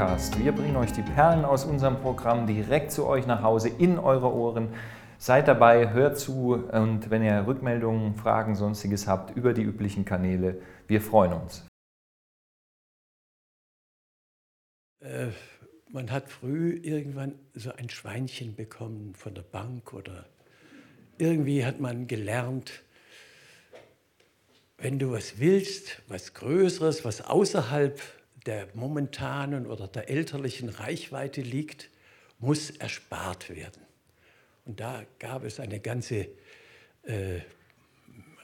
Podcast. Wir bringen euch die Perlen aus unserem Programm direkt zu euch nach Hause in eure Ohren. Seid dabei, hört zu und wenn ihr Rückmeldungen, Fragen, sonstiges habt, über die üblichen Kanäle, wir freuen uns. Äh, man hat früh irgendwann so ein Schweinchen bekommen von der Bank oder irgendwie hat man gelernt, wenn du was willst, was Größeres, was außerhalb der momentanen oder der elterlichen Reichweite liegt, muss erspart werden. Und da gab es eine ganze äh,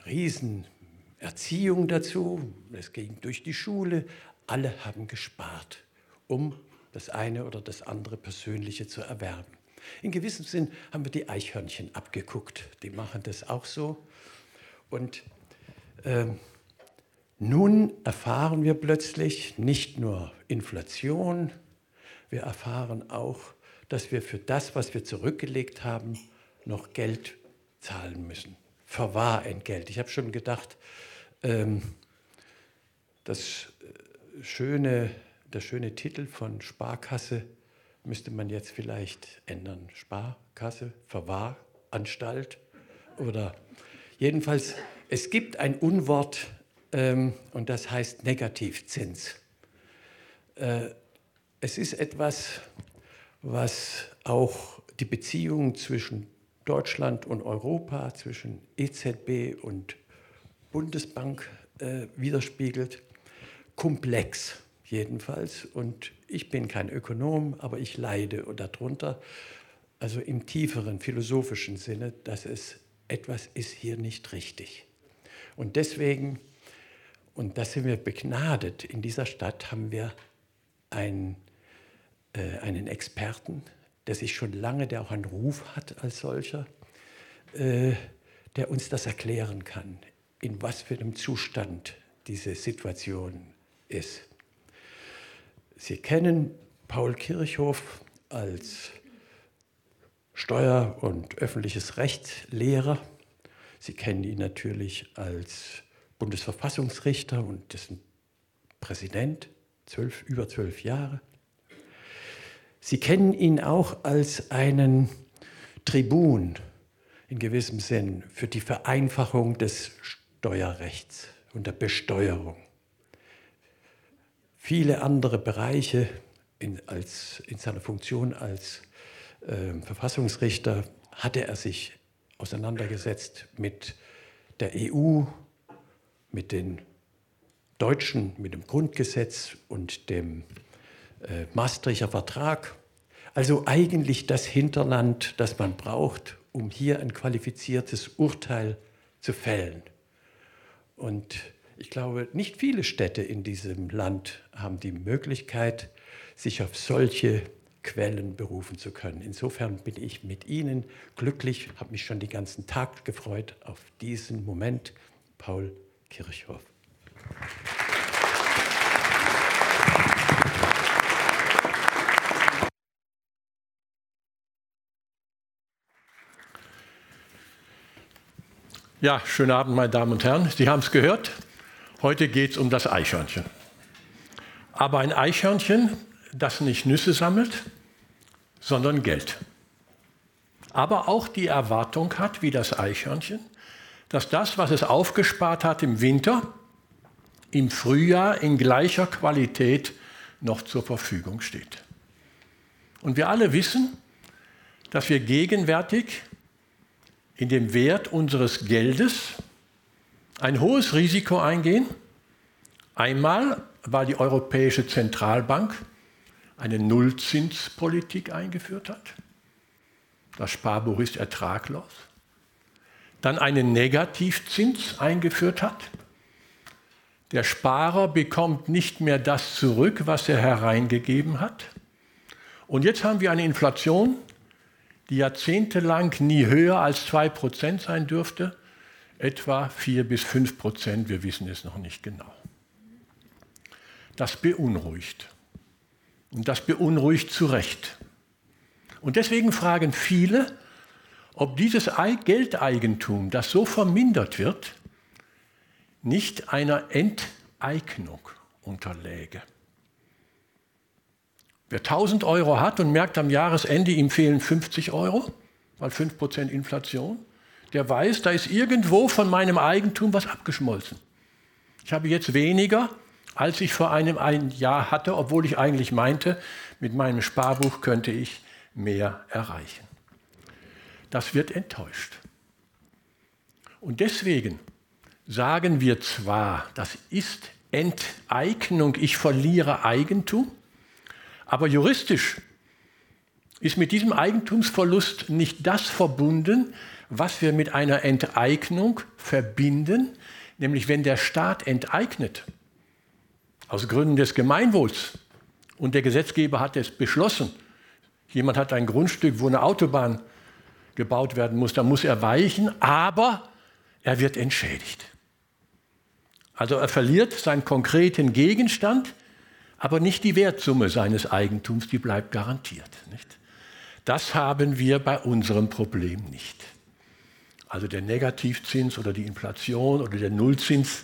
Riesenerziehung dazu. Es ging durch die Schule. Alle haben gespart, um das eine oder das andere Persönliche zu erwerben. In gewissem Sinn haben wir die Eichhörnchen abgeguckt. Die machen das auch so. Und ähm, nun erfahren wir plötzlich nicht nur Inflation, wir erfahren auch, dass wir für das, was wir zurückgelegt haben, noch Geld zahlen müssen. Verwahrentgelt. Ich habe schon gedacht, ähm, das äh, schöne, der schöne Titel von Sparkasse müsste man jetzt vielleicht ändern. Sparkasse, Verwahranstalt oder jedenfalls, es gibt ein Unwort ähm, und das heißt Negativzins. Äh, es ist etwas, was auch die Beziehung zwischen Deutschland und Europa, zwischen EZB und Bundesbank äh, widerspiegelt. Komplex jedenfalls. Und ich bin kein Ökonom, aber ich leide darunter, also im tieferen philosophischen Sinne, dass es etwas ist hier nicht richtig. Und deswegen, und das sind wir begnadet, in dieser Stadt haben wir einen, äh, einen Experten, der sich schon lange, der auch einen Ruf hat als solcher, äh, der uns das erklären kann, in was für einem Zustand diese Situation ist. Sie kennen Paul Kirchhoff als Steuer- und öffentliches Rechtslehrer. Sie kennen ihn natürlich als Bundesverfassungsrichter und dessen Präsident, zwölf, über zwölf Jahre. Sie kennen ihn auch als einen Tribun in gewissem Sinn für die Vereinfachung des Steuerrechts und der Besteuerung. Viele andere Bereiche in, als, in seiner Funktion als äh, Verfassungsrichter hatte er sich auseinandergesetzt mit der EU, mit den Deutschen, mit dem Grundgesetz und dem äh, Maastrichter Vertrag. Also eigentlich das Hinterland, das man braucht, um hier ein qualifiziertes Urteil zu fällen. Und ich glaube, nicht viele Städte in diesem Land haben die Möglichkeit, sich auf solche Quellen berufen zu können. Insofern bin ich mit Ihnen glücklich, habe mich schon den ganzen Tag gefreut auf diesen Moment. Paul Kirchhoff. Ja, schönen Abend, meine Damen und Herren. Sie haben es gehört. Heute geht es um das Eichhörnchen. Aber ein Eichhörnchen, das nicht Nüsse sammelt, sondern Geld. Aber auch die Erwartung hat, wie das Eichhörnchen, dass das, was es aufgespart hat im Winter, im Frühjahr in gleicher Qualität noch zur Verfügung steht. Und wir alle wissen, dass wir gegenwärtig in dem Wert unseres Geldes ein hohes Risiko eingehen. Einmal, weil die Europäische Zentralbank eine Nullzinspolitik eingeführt hat. Das Sparbuch ist ertraglos. Dann einen Negativzins eingeführt hat. Der Sparer bekommt nicht mehr das zurück, was er hereingegeben hat. Und jetzt haben wir eine Inflation, die jahrzehntelang nie höher als 2% sein dürfte, etwa 4 bis 5 Prozent, wir wissen es noch nicht genau. Das beunruhigt. Und das beunruhigt zu Recht. Und deswegen fragen viele, ob dieses Geldeigentum, das so vermindert wird, nicht einer Enteignung unterläge. Wer 1000 Euro hat und merkt am Jahresende, ihm fehlen 50 Euro, weil 5% Inflation, der weiß, da ist irgendwo von meinem Eigentum was abgeschmolzen. Ich habe jetzt weniger, als ich vor einem ein Jahr hatte, obwohl ich eigentlich meinte, mit meinem Sparbuch könnte ich mehr erreichen. Das wird enttäuscht. Und deswegen sagen wir zwar, das ist Enteignung, ich verliere Eigentum, aber juristisch ist mit diesem Eigentumsverlust nicht das verbunden, was wir mit einer Enteignung verbinden, nämlich wenn der Staat enteignet, aus Gründen des Gemeinwohls, und der Gesetzgeber hat es beschlossen, jemand hat ein Grundstück, wo eine Autobahn gebaut werden muss, dann muss er weichen, aber er wird entschädigt. Also er verliert seinen konkreten Gegenstand, aber nicht die Wertsumme seines Eigentums, die bleibt garantiert. Nicht? Das haben wir bei unserem Problem nicht. Also der Negativzins oder die Inflation oder der Nullzins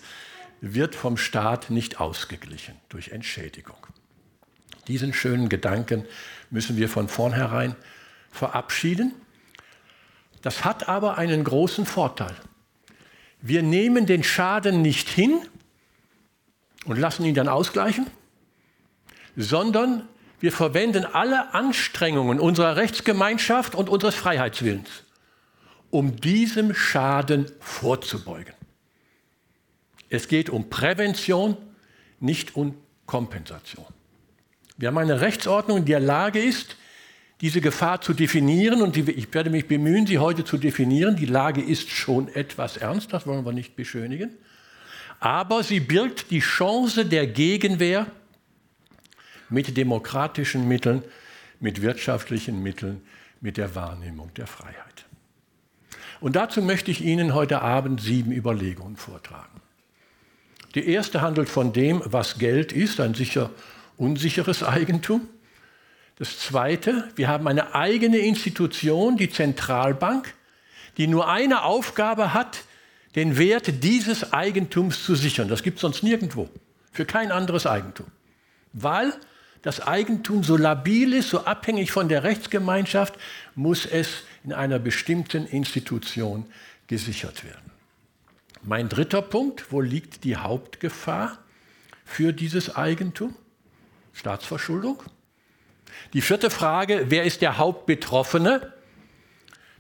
wird vom Staat nicht ausgeglichen durch Entschädigung. Diesen schönen Gedanken müssen wir von vornherein verabschieden. Das hat aber einen großen Vorteil. Wir nehmen den Schaden nicht hin und lassen ihn dann ausgleichen, sondern wir verwenden alle Anstrengungen unserer Rechtsgemeinschaft und unseres Freiheitswillens, um diesem Schaden vorzubeugen. Es geht um Prävention, nicht um Kompensation. Wir haben eine Rechtsordnung, die in der Lage ist, diese Gefahr zu definieren und die, ich werde mich bemühen, sie heute zu definieren. Die Lage ist schon etwas ernst, das wollen wir nicht beschönigen. Aber sie birgt die Chance der Gegenwehr mit demokratischen Mitteln, mit wirtschaftlichen Mitteln, mit der Wahrnehmung der Freiheit. Und dazu möchte ich Ihnen heute Abend sieben Überlegungen vortragen. Die erste handelt von dem, was Geld ist, ein sicher unsicheres Eigentum. Das Zweite, wir haben eine eigene Institution, die Zentralbank, die nur eine Aufgabe hat, den Wert dieses Eigentums zu sichern. Das gibt es sonst nirgendwo, für kein anderes Eigentum. Weil das Eigentum so labil ist, so abhängig von der Rechtsgemeinschaft, muss es in einer bestimmten Institution gesichert werden. Mein dritter Punkt, wo liegt die Hauptgefahr für dieses Eigentum? Staatsverschuldung. Die vierte Frage, wer ist der Hauptbetroffene?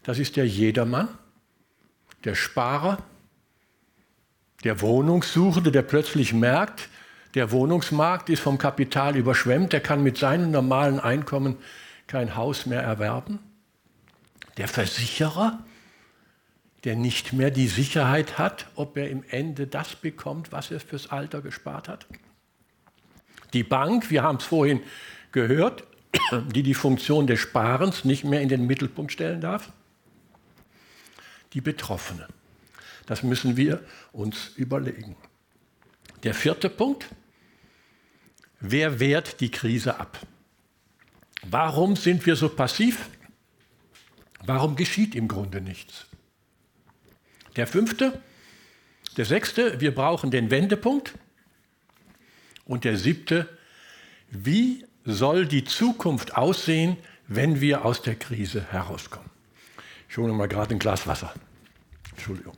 Das ist der Jedermann, der Sparer, der Wohnungssuchende, der plötzlich merkt, der Wohnungsmarkt ist vom Kapital überschwemmt, der kann mit seinem normalen Einkommen kein Haus mehr erwerben. Der Versicherer, der nicht mehr die Sicherheit hat, ob er im Ende das bekommt, was er fürs Alter gespart hat. Die Bank, wir haben es vorhin gehört, die die Funktion des Sparens nicht mehr in den Mittelpunkt stellen darf? Die Betroffene. Das müssen wir uns überlegen. Der vierte Punkt. Wer wehrt die Krise ab? Warum sind wir so passiv? Warum geschieht im Grunde nichts? Der fünfte, der sechste, wir brauchen den Wendepunkt. Und der siebte, wie soll die Zukunft aussehen, wenn wir aus der Krise herauskommen? Ich hole mal gerade ein Glas Wasser. Entschuldigung.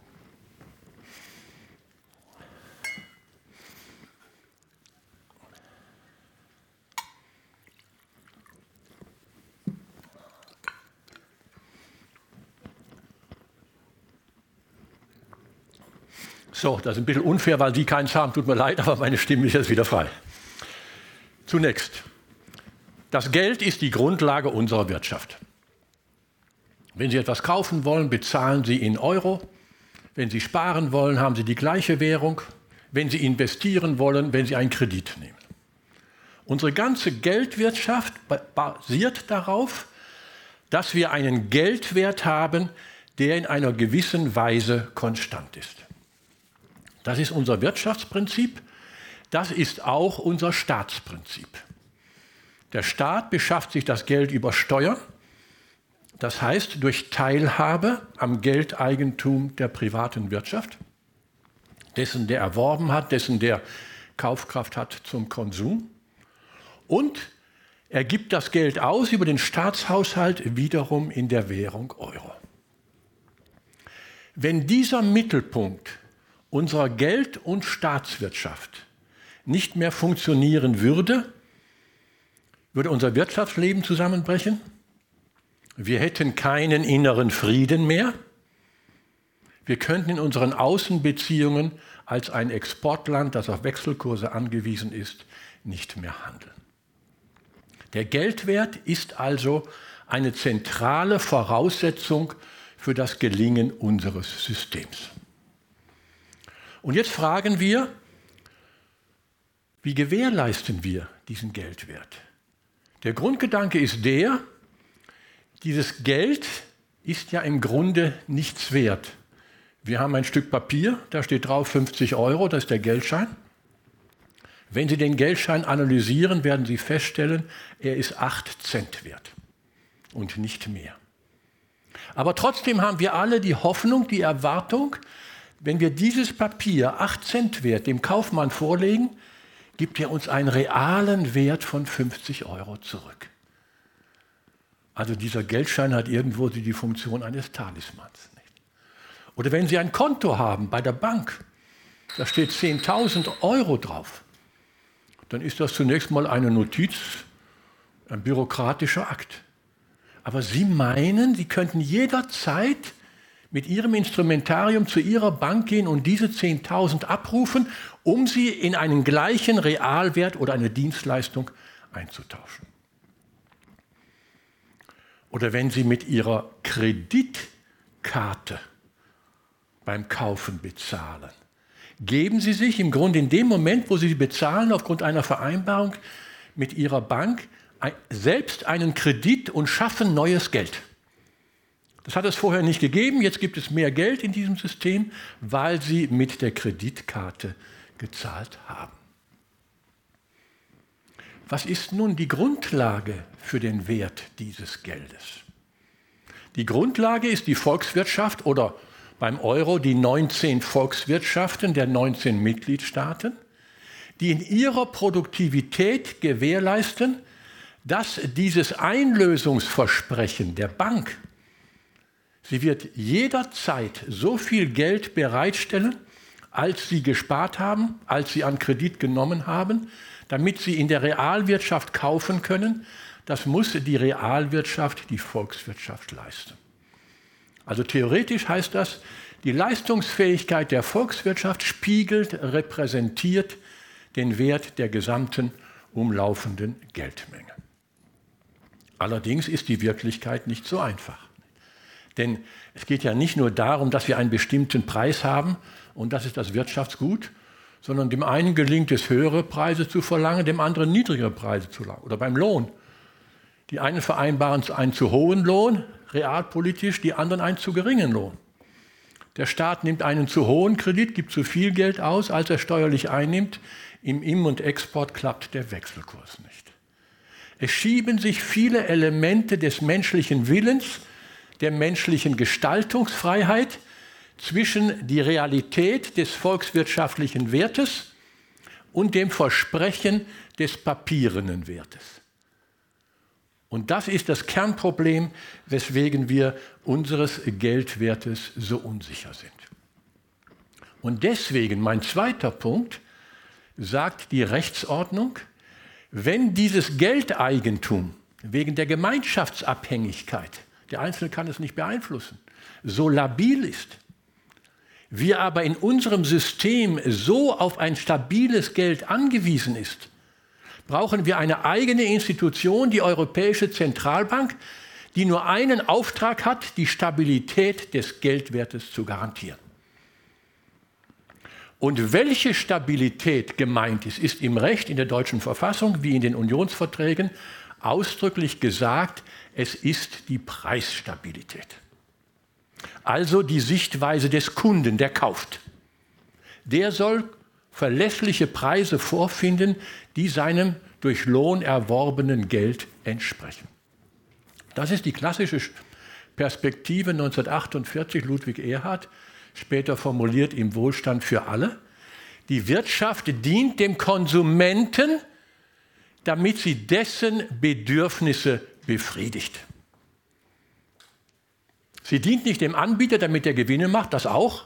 So, das ist ein bisschen unfair, weil Sie keinen haben. Tut mir leid, aber meine Stimme ist jetzt wieder frei. Zunächst, das Geld ist die Grundlage unserer Wirtschaft. Wenn Sie etwas kaufen wollen, bezahlen Sie in Euro. Wenn Sie sparen wollen, haben Sie die gleiche Währung. Wenn Sie investieren wollen, wenn Sie einen Kredit nehmen. Unsere ganze Geldwirtschaft basiert darauf, dass wir einen Geldwert haben, der in einer gewissen Weise konstant ist. Das ist unser Wirtschaftsprinzip, das ist auch unser Staatsprinzip. Der Staat beschafft sich das Geld über Steuern, das heißt durch Teilhabe am Geldeigentum der privaten Wirtschaft, dessen der erworben hat, dessen der Kaufkraft hat zum Konsum. Und Er gibt das Geld aus über den Staatshaushalt wiederum in der Währung Euro. Wenn dieser Mittelpunkt unserer Geld- und Staatswirtschaft nicht mehr funktionieren würde, würde unser Wirtschaftsleben zusammenbrechen. Wir hätten keinen inneren Frieden mehr. Wir könnten in unseren Außenbeziehungen als ein Exportland, das auf Wechselkurse angewiesen ist, nicht mehr handeln. Der Geldwert ist also eine zentrale Voraussetzung für das Gelingen unseres Systems. Und jetzt fragen wir, wie gewährleisten wir diesen Geldwert? Der Grundgedanke ist der, dieses Geld ist ja im Grunde nichts wert. Wir haben ein Stück Papier, da steht drauf 50 Euro, das ist der Geldschein. Wenn Sie den Geldschein analysieren, werden Sie feststellen, er ist 8 Cent wert und nicht mehr. Aber trotzdem haben wir alle die Hoffnung, die Erwartung, wenn wir dieses Papier 8 Cent wert dem Kaufmann vorlegen, gibt er uns einen realen Wert von 50 Euro zurück. Also dieser Geldschein hat irgendwo die Funktion eines Talismans. Oder wenn Sie ein Konto haben bei der Bank, da steht 10.000 Euro drauf dann ist das zunächst mal eine Notiz, ein bürokratischer Akt. Aber Sie meinen, Sie könnten jederzeit mit Ihrem Instrumentarium zu Ihrer Bank gehen und diese 10.000 abrufen, um sie in einen gleichen Realwert oder eine Dienstleistung einzutauschen. Oder wenn Sie mit Ihrer Kreditkarte beim Kaufen bezahlen, geben Sie sich im Grunde in dem Moment, wo Sie bezahlen, aufgrund einer Vereinbarung mit Ihrer Bank, selbst einen Kredit und schaffen neues Geld. Das hat es vorher nicht gegeben, jetzt gibt es mehr Geld in diesem System, weil Sie mit der Kreditkarte gezahlt haben. Was ist nun die Grundlage für den Wert dieses Geldes? Die Grundlage ist die Volkswirtschaft oder beim Euro die 19 Volkswirtschaften der 19 Mitgliedstaaten, die in ihrer Produktivität gewährleisten, dass dieses Einlösungsversprechen der Bank, sie wird jederzeit so viel Geld bereitstellen, als sie gespart haben, als sie an Kredit genommen haben, damit sie in der Realwirtschaft kaufen können, das muss die Realwirtschaft, die Volkswirtschaft leisten. Also theoretisch heißt das, die Leistungsfähigkeit der Volkswirtschaft spiegelt, repräsentiert den Wert der gesamten umlaufenden Geldmenge. Allerdings ist die Wirklichkeit nicht so einfach. Denn es geht ja nicht nur darum, dass wir einen bestimmten Preis haben und das ist das Wirtschaftsgut, sondern dem einen gelingt es, höhere Preise zu verlangen, dem anderen niedrigere Preise zu verlangen. Oder beim Lohn. Die einen vereinbaren einen zu hohen Lohn, realpolitisch, die anderen einen zu geringen Lohn. Der Staat nimmt einen zu hohen Kredit, gibt zu viel Geld aus, als er steuerlich einnimmt. Im Im- und Export klappt der Wechselkurs nicht. Es schieben sich viele Elemente des menschlichen Willens, der menschlichen Gestaltungsfreiheit zwischen die Realität des volkswirtschaftlichen Wertes und dem Versprechen des papierenen Wertes. Und das ist das Kernproblem, weswegen wir unseres Geldwertes so unsicher sind. Und deswegen, mein zweiter Punkt, sagt die Rechtsordnung, wenn dieses Geldeigentum wegen der Gemeinschaftsabhängigkeit, der Einzelne kann es nicht beeinflussen, so labil ist, wir aber in unserem System so auf ein stabiles Geld angewiesen ist, brauchen wir eine eigene Institution, die Europäische Zentralbank, die nur einen Auftrag hat, die Stabilität des Geldwertes zu garantieren. Und welche Stabilität gemeint ist, ist im Recht in der deutschen Verfassung wie in den Unionsverträgen ausdrücklich gesagt, es ist die Preisstabilität. Also die Sichtweise des Kunden, der kauft. Der soll verlässliche Preise vorfinden, die seinem durch Lohn erworbenen Geld entsprechen. Das ist die klassische Perspektive 1948 Ludwig Erhard, später formuliert im Wohlstand für alle. Die Wirtschaft dient dem Konsumenten, damit sie dessen Bedürfnisse befriedigt. Sie dient nicht dem Anbieter, damit er Gewinne macht, das auch,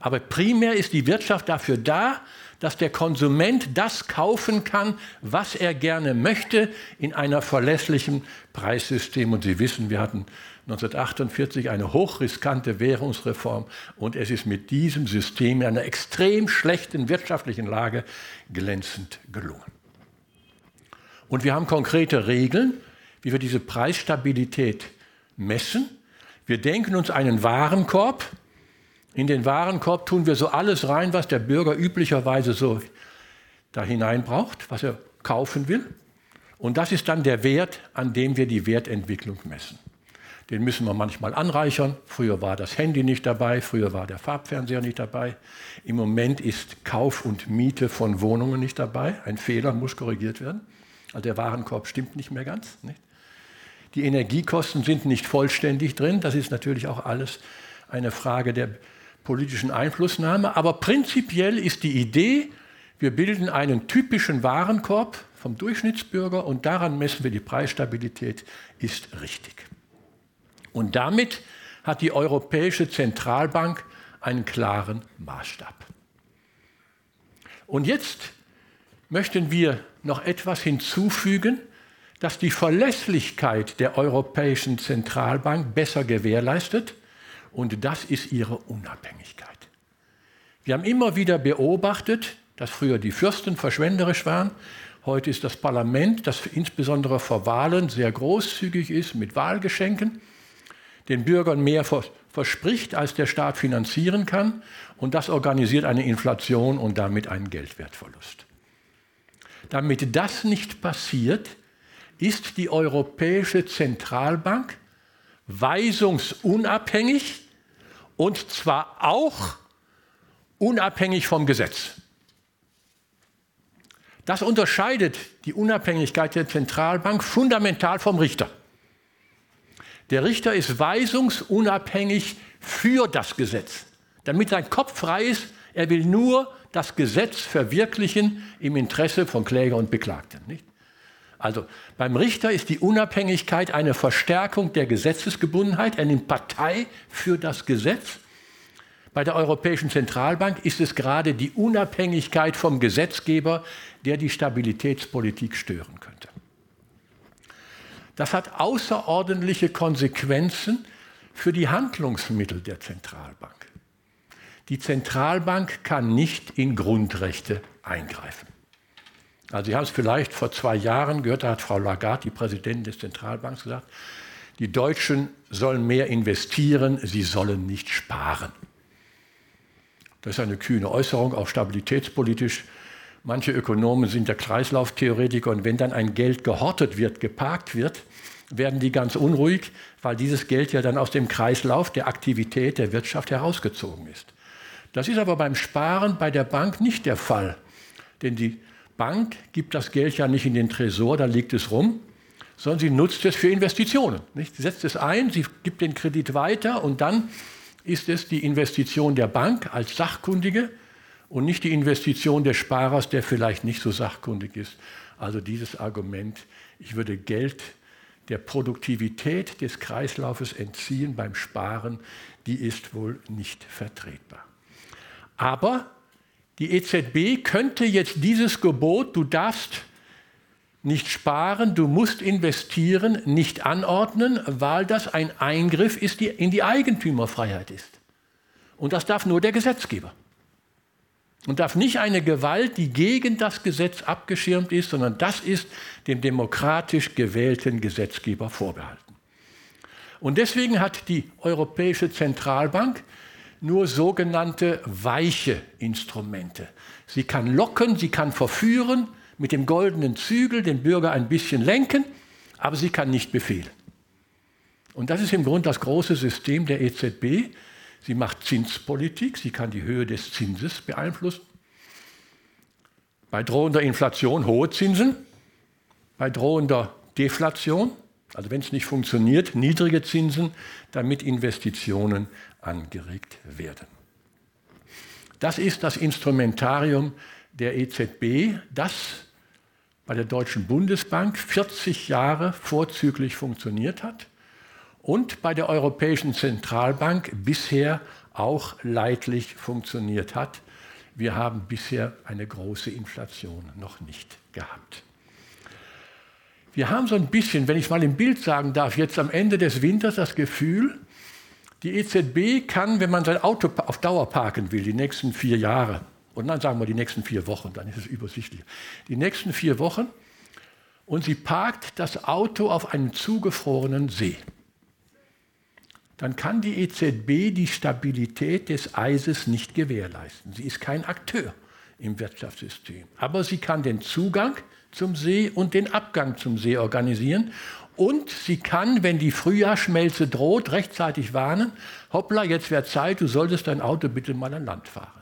aber primär ist die Wirtschaft dafür da, dass der Konsument das kaufen kann, was er gerne möchte, in einer verlässlichen Preissystem. Und Sie wissen, wir hatten 1948 eine hochriskante Währungsreform und es ist mit diesem System in einer extrem schlechten wirtschaftlichen Lage glänzend gelungen. Und wir haben konkrete Regeln, wie wir diese Preisstabilität messen. Wir denken uns einen Warenkorb, in den Warenkorb tun wir so alles rein, was der Bürger üblicherweise so da hinein braucht, was er kaufen will. Und das ist dann der Wert, an dem wir die Wertentwicklung messen. Den müssen wir manchmal anreichern. Früher war das Handy nicht dabei, früher war der Farbfernseher nicht dabei. Im Moment ist Kauf und Miete von Wohnungen nicht dabei. Ein Fehler muss korrigiert werden. Also der Warenkorb stimmt nicht mehr ganz. Nicht? Die Energiekosten sind nicht vollständig drin. Das ist natürlich auch alles eine Frage der politischen Einflussnahme. Aber prinzipiell ist die Idee, wir bilden einen typischen Warenkorb vom Durchschnittsbürger und daran messen wir die Preisstabilität, ist richtig. Und damit hat die Europäische Zentralbank einen klaren Maßstab. Und jetzt möchten wir noch etwas hinzufügen, das die Verlässlichkeit der Europäischen Zentralbank besser gewährleistet und das ist ihre Unabhängigkeit. Wir haben immer wieder beobachtet, dass früher die Fürsten verschwenderisch waren. Heute ist das Parlament, das insbesondere vor Wahlen sehr großzügig ist mit Wahlgeschenken, den Bürgern mehr verspricht, als der Staat finanzieren kann. Und das organisiert eine Inflation und damit einen Geldwertverlust. Damit das nicht passiert, ist die Europäische Zentralbank weisungsunabhängig und zwar auch unabhängig vom Gesetz. Das unterscheidet die Unabhängigkeit der Zentralbank fundamental vom Richter. Der Richter ist weisungsunabhängig für das Gesetz, damit sein Kopf frei ist. Er will nur das Gesetz verwirklichen im Interesse von Kläger und Beklagten. Nicht? Also beim Richter ist die Unabhängigkeit eine Verstärkung der Gesetzesgebundenheit. Er nimmt Partei für das Gesetz. Bei der Europäischen Zentralbank ist es gerade die Unabhängigkeit vom Gesetzgeber, der die Stabilitätspolitik stören könnte. Das hat außerordentliche Konsequenzen für die Handlungsmittel der Zentralbank. Die Zentralbank kann nicht in Grundrechte eingreifen. Also Sie haben es vielleicht vor zwei Jahren gehört, da hat Frau Lagarde, die Präsidentin des Zentralbanks, gesagt, die Deutschen sollen mehr investieren, sie sollen nicht sparen. Das ist eine kühne Äußerung, auch stabilitätspolitisch. Manche Ökonomen sind der Kreislauftheoretiker und wenn dann ein Geld gehortet wird, geparkt wird, werden die ganz unruhig, weil dieses Geld ja dann aus dem Kreislauf der Aktivität der Wirtschaft herausgezogen ist. Das ist aber beim Sparen bei der Bank nicht der Fall, denn die Bank gibt das Geld ja nicht in den Tresor, da liegt es rum, sondern sie nutzt es für Investitionen. Nicht? Sie setzt es ein, sie gibt den Kredit weiter und dann ist es die Investition der Bank als Sachkundige und nicht die Investition des Sparers, der vielleicht nicht so sachkundig ist. Also dieses Argument, ich würde Geld der Produktivität des Kreislaufes entziehen beim Sparen, die ist wohl nicht vertretbar. Aber die EZB könnte jetzt dieses Gebot, du darfst nicht sparen, du musst investieren, nicht anordnen, weil das ein Eingriff ist, die in die Eigentümerfreiheit ist. Und das darf nur der Gesetzgeber. Und darf nicht eine Gewalt, die gegen das Gesetz abgeschirmt ist, sondern das ist dem demokratisch gewählten Gesetzgeber vorbehalten. Und deswegen hat die Europäische Zentralbank nur sogenannte weiche Instrumente. Sie kann locken, sie kann verführen, mit dem goldenen Zügel den Bürger ein bisschen lenken, aber sie kann nicht befehlen. Und das ist im Grunde das große System der EZB. Sie macht Zinspolitik, sie kann die Höhe des Zinses beeinflussen. Bei drohender Inflation hohe Zinsen, bei drohender Deflation, also wenn es nicht funktioniert, niedrige Zinsen, damit Investitionen angeregt werden. Das ist das Instrumentarium der EZB, das bei der Deutschen Bundesbank 40 Jahre vorzüglich funktioniert hat und bei der Europäischen Zentralbank bisher auch leidlich funktioniert hat. Wir haben bisher eine große Inflation noch nicht gehabt. Wir haben so ein bisschen, wenn ich es mal im Bild sagen darf, jetzt am Ende des Winters das Gefühl, die EZB kann, wenn man sein Auto auf Dauer parken will, die nächsten vier Jahre, und dann sagen wir die nächsten vier Wochen, dann ist es übersichtlich. Die nächsten vier Wochen und sie parkt das Auto auf einem zugefrorenen See. Dann kann die EZB die Stabilität des Eises nicht gewährleisten. Sie ist kein Akteur im Wirtschaftssystem. Aber sie kann den Zugang zum See und den Abgang zum See organisieren. Und sie kann, wenn die Frühjahrsschmelze droht, rechtzeitig warnen, hoppla, jetzt wäre Zeit, du solltest dein Auto bitte mal an Land fahren.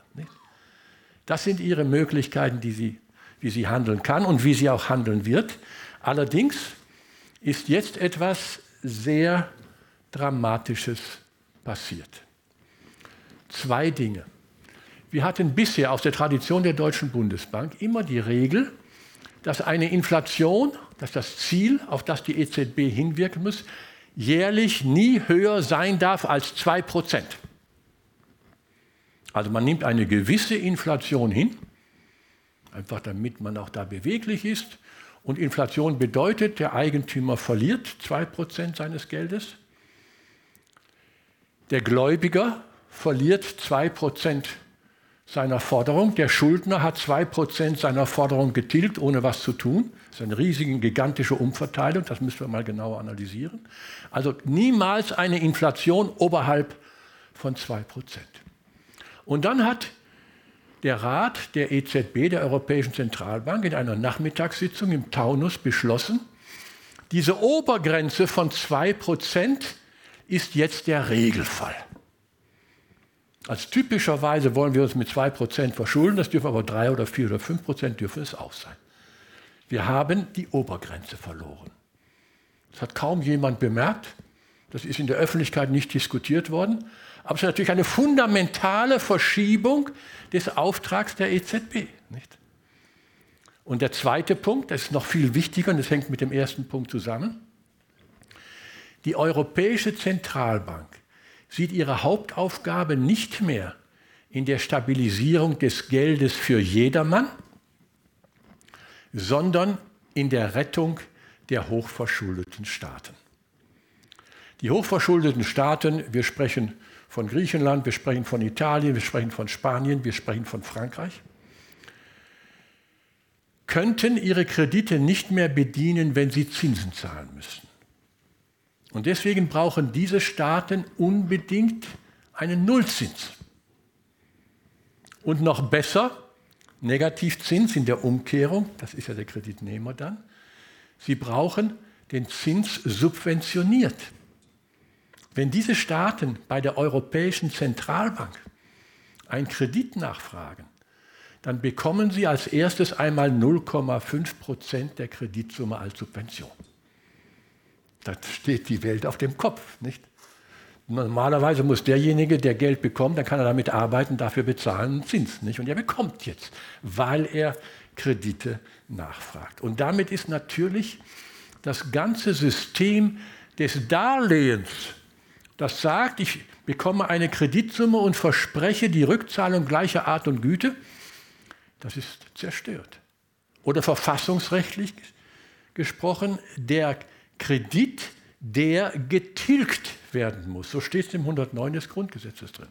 Das sind ihre Möglichkeiten, die sie, wie sie handeln kann und wie sie auch handeln wird. Allerdings ist jetzt etwas sehr Dramatisches passiert. Zwei Dinge. Wir hatten bisher aus der Tradition der Deutschen Bundesbank immer die Regel, dass eine Inflation, dass das Ziel, auf das die EZB hinwirken muss, jährlich nie höher sein darf als 2 Prozent. Also man nimmt eine gewisse Inflation hin, einfach damit man auch da beweglich ist. Und Inflation bedeutet, der Eigentümer verliert 2% seines Geldes. Der Gläubiger verliert 2% seiner Forderung. Der Schuldner hat 2% seiner Forderung getilgt, ohne was zu tun. Das ist eine riesige, gigantische Umverteilung, das müssen wir mal genauer analysieren. Also niemals eine Inflation oberhalb von 2%. Und dann hat der Rat der EZB, der Europäischen Zentralbank, in einer Nachmittagssitzung im Taunus beschlossen, diese Obergrenze von 2% ist jetzt der Regelfall. Als typischerweise wollen wir uns mit 2% verschulden, das dürfen aber 3 oder 4 oder 5% dürfen es auch sein. Wir haben die Obergrenze verloren. Das hat kaum jemand bemerkt. Das ist in der Öffentlichkeit nicht diskutiert worden. Aber es ist natürlich eine fundamentale Verschiebung des Auftrags der EZB. Nicht? Und der zweite Punkt, das ist noch viel wichtiger und das hängt mit dem ersten Punkt zusammen. Die Europäische Zentralbank sieht ihre Hauptaufgabe nicht mehr in der Stabilisierung des Geldes für jedermann, sondern in der Rettung der hochverschuldeten Staaten. Die hochverschuldeten Staaten, wir sprechen von Griechenland, wir sprechen von Italien, wir sprechen von Spanien, wir sprechen von Frankreich, könnten ihre Kredite nicht mehr bedienen, wenn sie Zinsen zahlen müssen. Und deswegen brauchen diese Staaten unbedingt einen Nullzins. Und noch besser, Negativzins in der Umkehrung, das ist ja der Kreditnehmer dann, sie brauchen den Zins subventioniert. Wenn diese Staaten bei der Europäischen Zentralbank einen Kredit nachfragen, dann bekommen sie als erstes einmal 0,5 Prozent der Kreditsumme als Subvention. Da steht die Welt auf dem Kopf, nicht? Normalerweise muss derjenige, der Geld bekommt, dann kann er damit arbeiten, dafür bezahlen einen Zins, nicht? Und er bekommt jetzt, weil er Kredite nachfragt. Und damit ist natürlich das ganze System des Darlehens das sagt, ich bekomme eine Kreditsumme und verspreche die Rückzahlung gleicher Art und Güte, das ist zerstört. Oder verfassungsrechtlich gesprochen, der Kredit, der getilgt werden muss. So steht es im 109 des Grundgesetzes drin.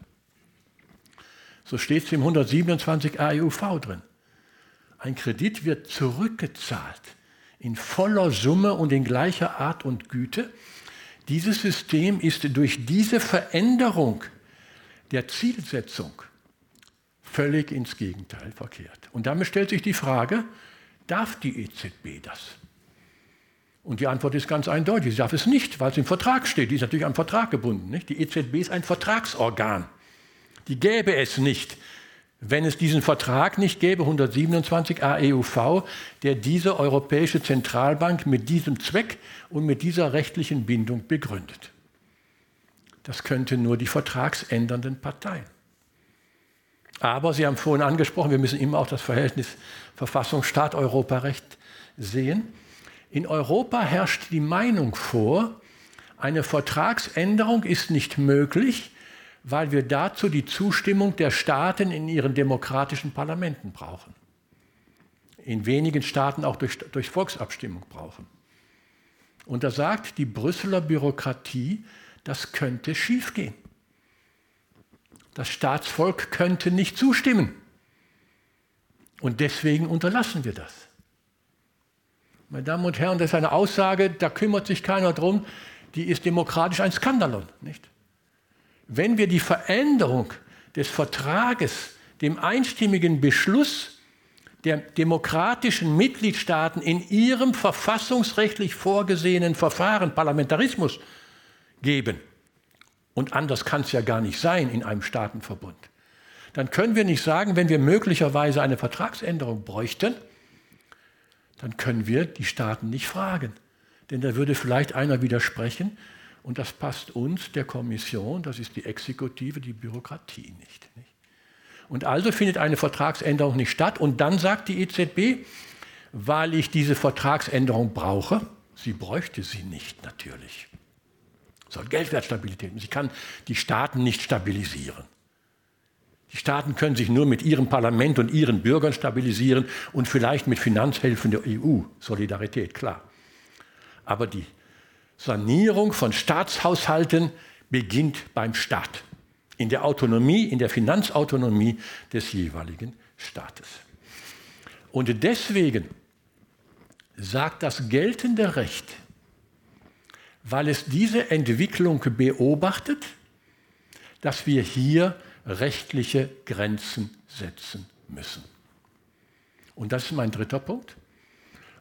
So steht es im 127 AEUV drin. Ein Kredit wird zurückgezahlt in voller Summe und in gleicher Art und Güte dieses System ist durch diese Veränderung der Zielsetzung völlig ins Gegenteil verkehrt. Und damit stellt sich die Frage, darf die EZB das? Und die Antwort ist ganz eindeutig, sie darf es nicht, weil es im Vertrag steht. Die ist natürlich am Vertrag gebunden. Nicht? Die EZB ist ein Vertragsorgan. Die gäbe es nicht, wenn es diesen Vertrag nicht gäbe, 127 AEUV, der diese Europäische Zentralbank mit diesem Zweck und mit dieser rechtlichen Bindung begründet. Das könnte nur die vertragsändernden Parteien. Aber Sie haben vorhin angesprochen, wir müssen immer auch das Verhältnis Verfassung, Staat, Europarecht sehen. In Europa herrscht die Meinung vor, eine Vertragsänderung ist nicht möglich, weil wir dazu die Zustimmung der Staaten in ihren demokratischen Parlamenten brauchen. In wenigen Staaten auch durch, durch Volksabstimmung brauchen. Und da sagt die Brüsseler Bürokratie, das könnte schiefgehen. Das Staatsvolk könnte nicht zustimmen. Und deswegen unterlassen wir das. Meine Damen und Herren, das ist eine Aussage, da kümmert sich keiner drum, die ist demokratisch ein Skandalon. Nicht? Wenn wir die Veränderung des Vertrages dem einstimmigen Beschluss der demokratischen Mitgliedstaaten in ihrem verfassungsrechtlich vorgesehenen Verfahren Parlamentarismus geben, und anders kann es ja gar nicht sein in einem Staatenverbund, dann können wir nicht sagen, wenn wir möglicherweise eine Vertragsänderung bräuchten, dann können wir die Staaten nicht fragen. Denn da würde vielleicht einer widersprechen und das passt uns, der Kommission, das ist die Exekutive, die Bürokratie nicht. nicht? Und also findet eine Vertragsänderung nicht statt und dann sagt die EZB, weil ich diese Vertragsänderung brauche, sie bräuchte sie nicht natürlich. Soll Geldwertstabilität. Sie kann die Staaten nicht stabilisieren. Die Staaten können sich nur mit ihrem Parlament und ihren Bürgern stabilisieren und vielleicht mit Finanzhilfen der EU. Solidarität, klar. Aber die Sanierung von Staatshaushalten beginnt beim Staat, in der Autonomie, in der Finanzautonomie des jeweiligen Staates. Und deswegen sagt das geltende Recht, weil es diese Entwicklung beobachtet, dass wir hier rechtliche Grenzen setzen müssen. Und das ist mein dritter Punkt.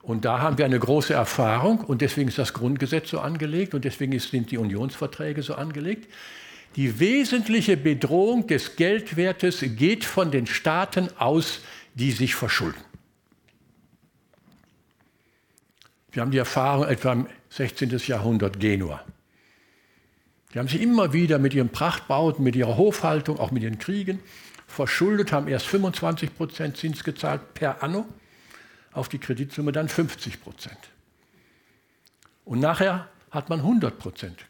Und da haben wir eine große Erfahrung und deswegen ist das Grundgesetz so angelegt und deswegen sind die Unionsverträge so angelegt. Die wesentliche Bedrohung des Geldwertes geht von den Staaten aus, die sich verschulden. Wir haben die Erfahrung etwa im 16. Jahrhundert Genua. Die haben sich immer wieder mit ihren Prachtbauten, mit ihrer Hofhaltung, auch mit ihren Kriegen verschuldet, haben erst 25 Prozent Zins gezahlt per anno, auf die Kreditsumme dann 50 Prozent. Und nachher hat man 100 Prozent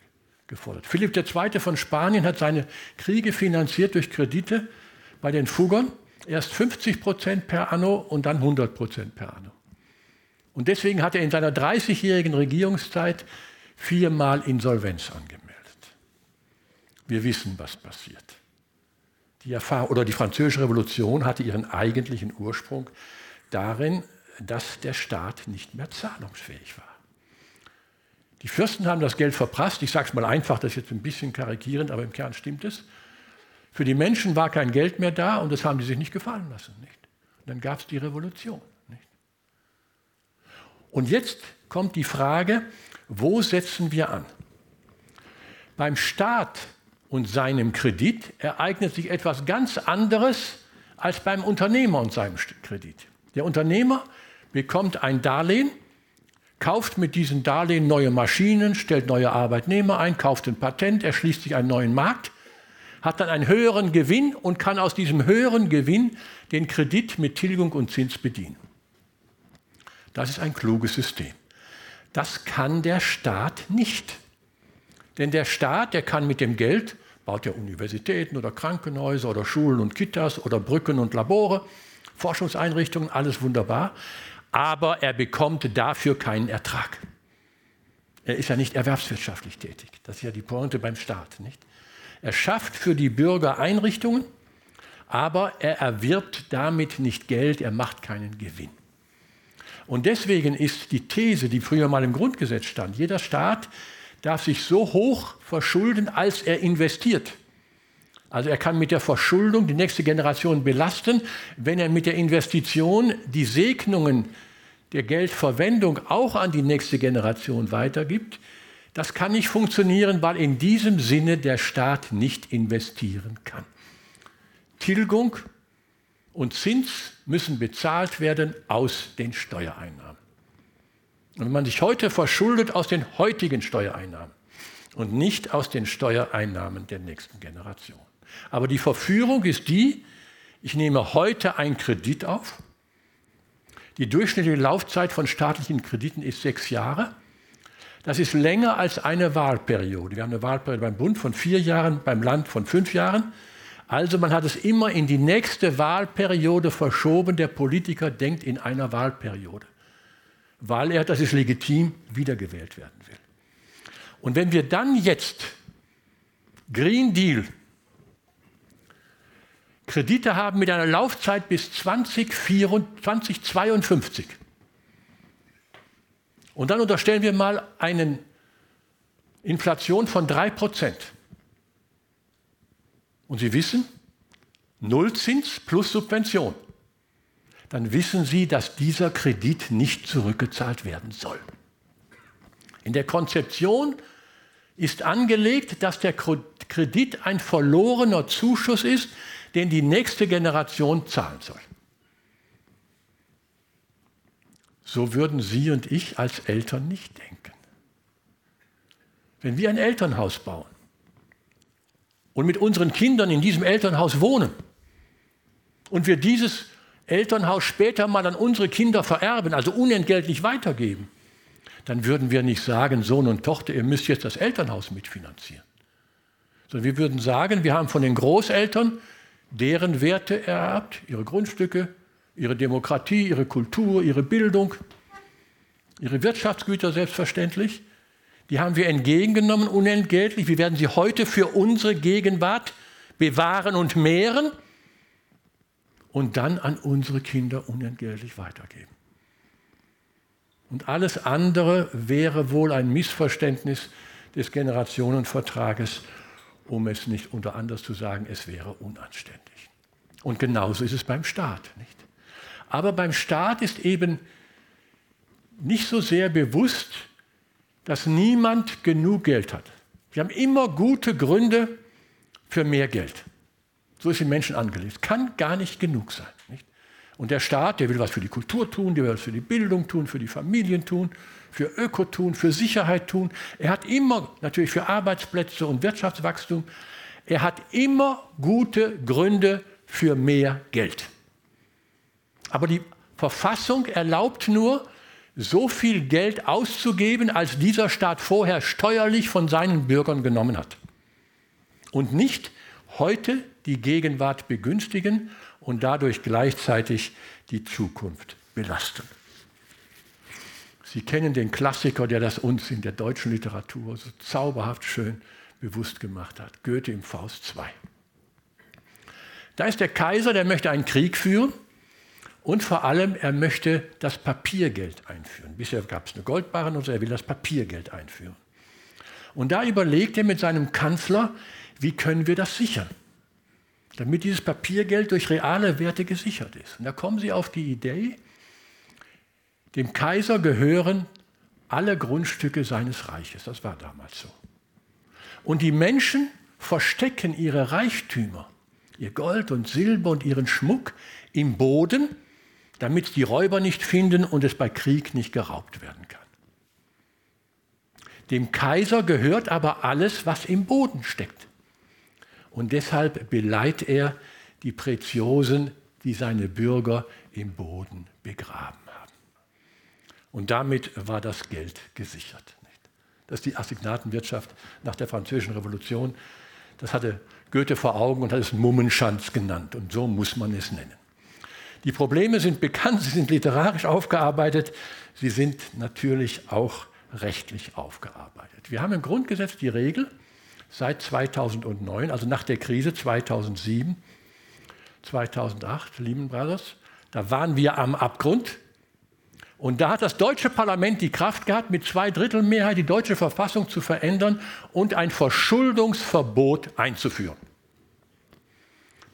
gefordert. Philipp II. von Spanien hat seine Kriege finanziert durch Kredite bei den Fuggern, erst 50 Prozent per anno und dann 100 Prozent per anno. Und deswegen hat er in seiner 30-jährigen Regierungszeit viermal Insolvenz angemeldet. Wir wissen, was passiert. Die Erfahrung, oder die Französische Revolution hatte ihren eigentlichen Ursprung darin, dass der Staat nicht mehr zahlungsfähig war. Die Fürsten haben das Geld verprasst. Ich sage es mal einfach, das ist jetzt ein bisschen karikierend, aber im Kern stimmt es. Für die Menschen war kein Geld mehr da und das haben die sich nicht gefallen lassen. Nicht? Und dann gab es die Revolution. Nicht? Und jetzt kommt die Frage, wo setzen wir an? Beim Staat und seinem Kredit ereignet sich etwas ganz anderes als beim Unternehmer und seinem Kredit. Der Unternehmer bekommt ein Darlehen, kauft mit diesem Darlehen neue Maschinen, stellt neue Arbeitnehmer ein, kauft ein Patent, erschließt sich einen neuen Markt, hat dann einen höheren Gewinn und kann aus diesem höheren Gewinn den Kredit mit Tilgung und Zins bedienen. Das ist ein kluges System. Das kann der Staat nicht. Denn der Staat, der kann mit dem Geld, baut ja Universitäten oder Krankenhäuser oder Schulen und Kitas oder Brücken und Labore, Forschungseinrichtungen, alles wunderbar, aber er bekommt dafür keinen Ertrag. Er ist ja nicht erwerbswirtschaftlich tätig. Das ist ja die Pointe beim Staat. Nicht? Er schafft für die Bürger Einrichtungen, aber er erwirbt damit nicht Geld, er macht keinen Gewinn. Und deswegen ist die These, die früher mal im Grundgesetz stand, jeder Staat darf sich so hoch verschulden, als er investiert. Also er kann mit der Verschuldung die nächste Generation belasten, wenn er mit der Investition die Segnungen der Geldverwendung auch an die nächste Generation weitergibt. Das kann nicht funktionieren, weil in diesem Sinne der Staat nicht investieren kann. Tilgung und Zins müssen bezahlt werden aus den Steuereinnahmen. Und wenn man sich heute verschuldet aus den heutigen Steuereinnahmen und nicht aus den Steuereinnahmen der nächsten Generation. Aber die Verführung ist die, ich nehme heute einen Kredit auf, Die durchschnittliche Laufzeit von staatlichen Krediten ist sechs Jahre. Das ist länger als eine Wahlperiode. Wir haben eine Wahlperiode beim Bund von vier Jahren, beim Land von fünf Jahren. Also man hat es immer in die nächste Wahlperiode verschoben. Der Politiker denkt in einer Wahlperiode, weil er, das ist legitim, wiedergewählt werden will. Und wenn wir dann jetzt Green Deal Kredite haben mit einer Laufzeit bis 2052 und dann unterstellen wir mal eine Inflation von 3%. Und Sie wissen, Nullzins plus Subvention. Dann wissen Sie, dass dieser Kredit nicht zurückgezahlt werden soll. In der Konzeption ist angelegt, dass der Kredit ein verlorener Zuschuss ist, den die nächste Generation zahlen soll. So würden Sie und ich als Eltern nicht denken. Wenn wir ein Elternhaus bauen und mit unseren Kindern in diesem Elternhaus wohnen und wir dieses Elternhaus später mal an unsere Kinder vererben, also unentgeltlich weitergeben, dann würden wir nicht sagen, Sohn und Tochter, ihr müsst jetzt das Elternhaus mitfinanzieren. Sondern wir würden sagen, wir haben von den Großeltern deren Werte ererbt, ihre Grundstücke, ihre Demokratie, ihre Kultur, ihre Bildung, ihre Wirtschaftsgüter selbstverständlich. Die haben wir entgegengenommen unentgeltlich. Wir werden sie heute für unsere Gegenwart bewahren und mehren und dann an unsere Kinder unentgeltlich weitergeben. Und alles andere wäre wohl ein Missverständnis des Generationenvertrages, um es nicht unter anders zu sagen, es wäre unanständig. Und genauso ist es beim Staat. Nicht? Aber beim Staat ist eben nicht so sehr bewusst, dass niemand genug Geld hat. Wir haben immer gute Gründe für mehr Geld. So den Menschen angelegt. Kann gar nicht genug sein. Nicht? Und der Staat, der will was für die Kultur tun, der will was für die Bildung tun, für die Familien tun, für Öko tun, für Sicherheit tun. Er hat immer natürlich für Arbeitsplätze und Wirtschaftswachstum. Er hat immer gute Gründe für mehr Geld. Aber die Verfassung erlaubt nur, so viel Geld auszugeben, als dieser Staat vorher steuerlich von seinen Bürgern genommen hat. Und nicht heute die Gegenwart begünstigen und dadurch gleichzeitig die Zukunft belasten. Sie kennen den Klassiker, der das uns in der deutschen Literatur so zauberhaft schön bewusst gemacht hat. Goethe im Faust II. Da ist der Kaiser, der möchte einen Krieg führen und vor allem, er möchte das Papiergeld einführen. Bisher gab es eine Goldbarren und so, er will das Papiergeld einführen. Und da überlegt er mit seinem Kanzler, wie können wir das sichern? Damit dieses Papiergeld durch reale Werte gesichert ist. Und da kommen sie auf die Idee, dem Kaiser gehören alle Grundstücke seines Reiches. Das war damals so. Und die Menschen verstecken ihre Reichtümer, ihr Gold und Silber und ihren Schmuck im Boden damit die Räuber nicht finden und es bei Krieg nicht geraubt werden kann. Dem Kaiser gehört aber alles, was im Boden steckt. Und deshalb beleiht er die Preziosen, die seine Bürger im Boden begraben haben. Und damit war das Geld gesichert. Das ist die Assignatenwirtschaft nach der Französischen Revolution. Das hatte Goethe vor Augen und hat es Mummenschanz genannt. Und so muss man es nennen. Die Probleme sind bekannt, sie sind literarisch aufgearbeitet, sie sind natürlich auch rechtlich aufgearbeitet. Wir haben im Grundgesetz die Regel seit 2009, also nach der Krise 2007, 2008, Lehman Brothers, da waren wir am Abgrund. Und da hat das deutsche Parlament die Kraft gehabt, mit zwei Drittel Mehrheit die deutsche Verfassung zu verändern und ein Verschuldungsverbot einzuführen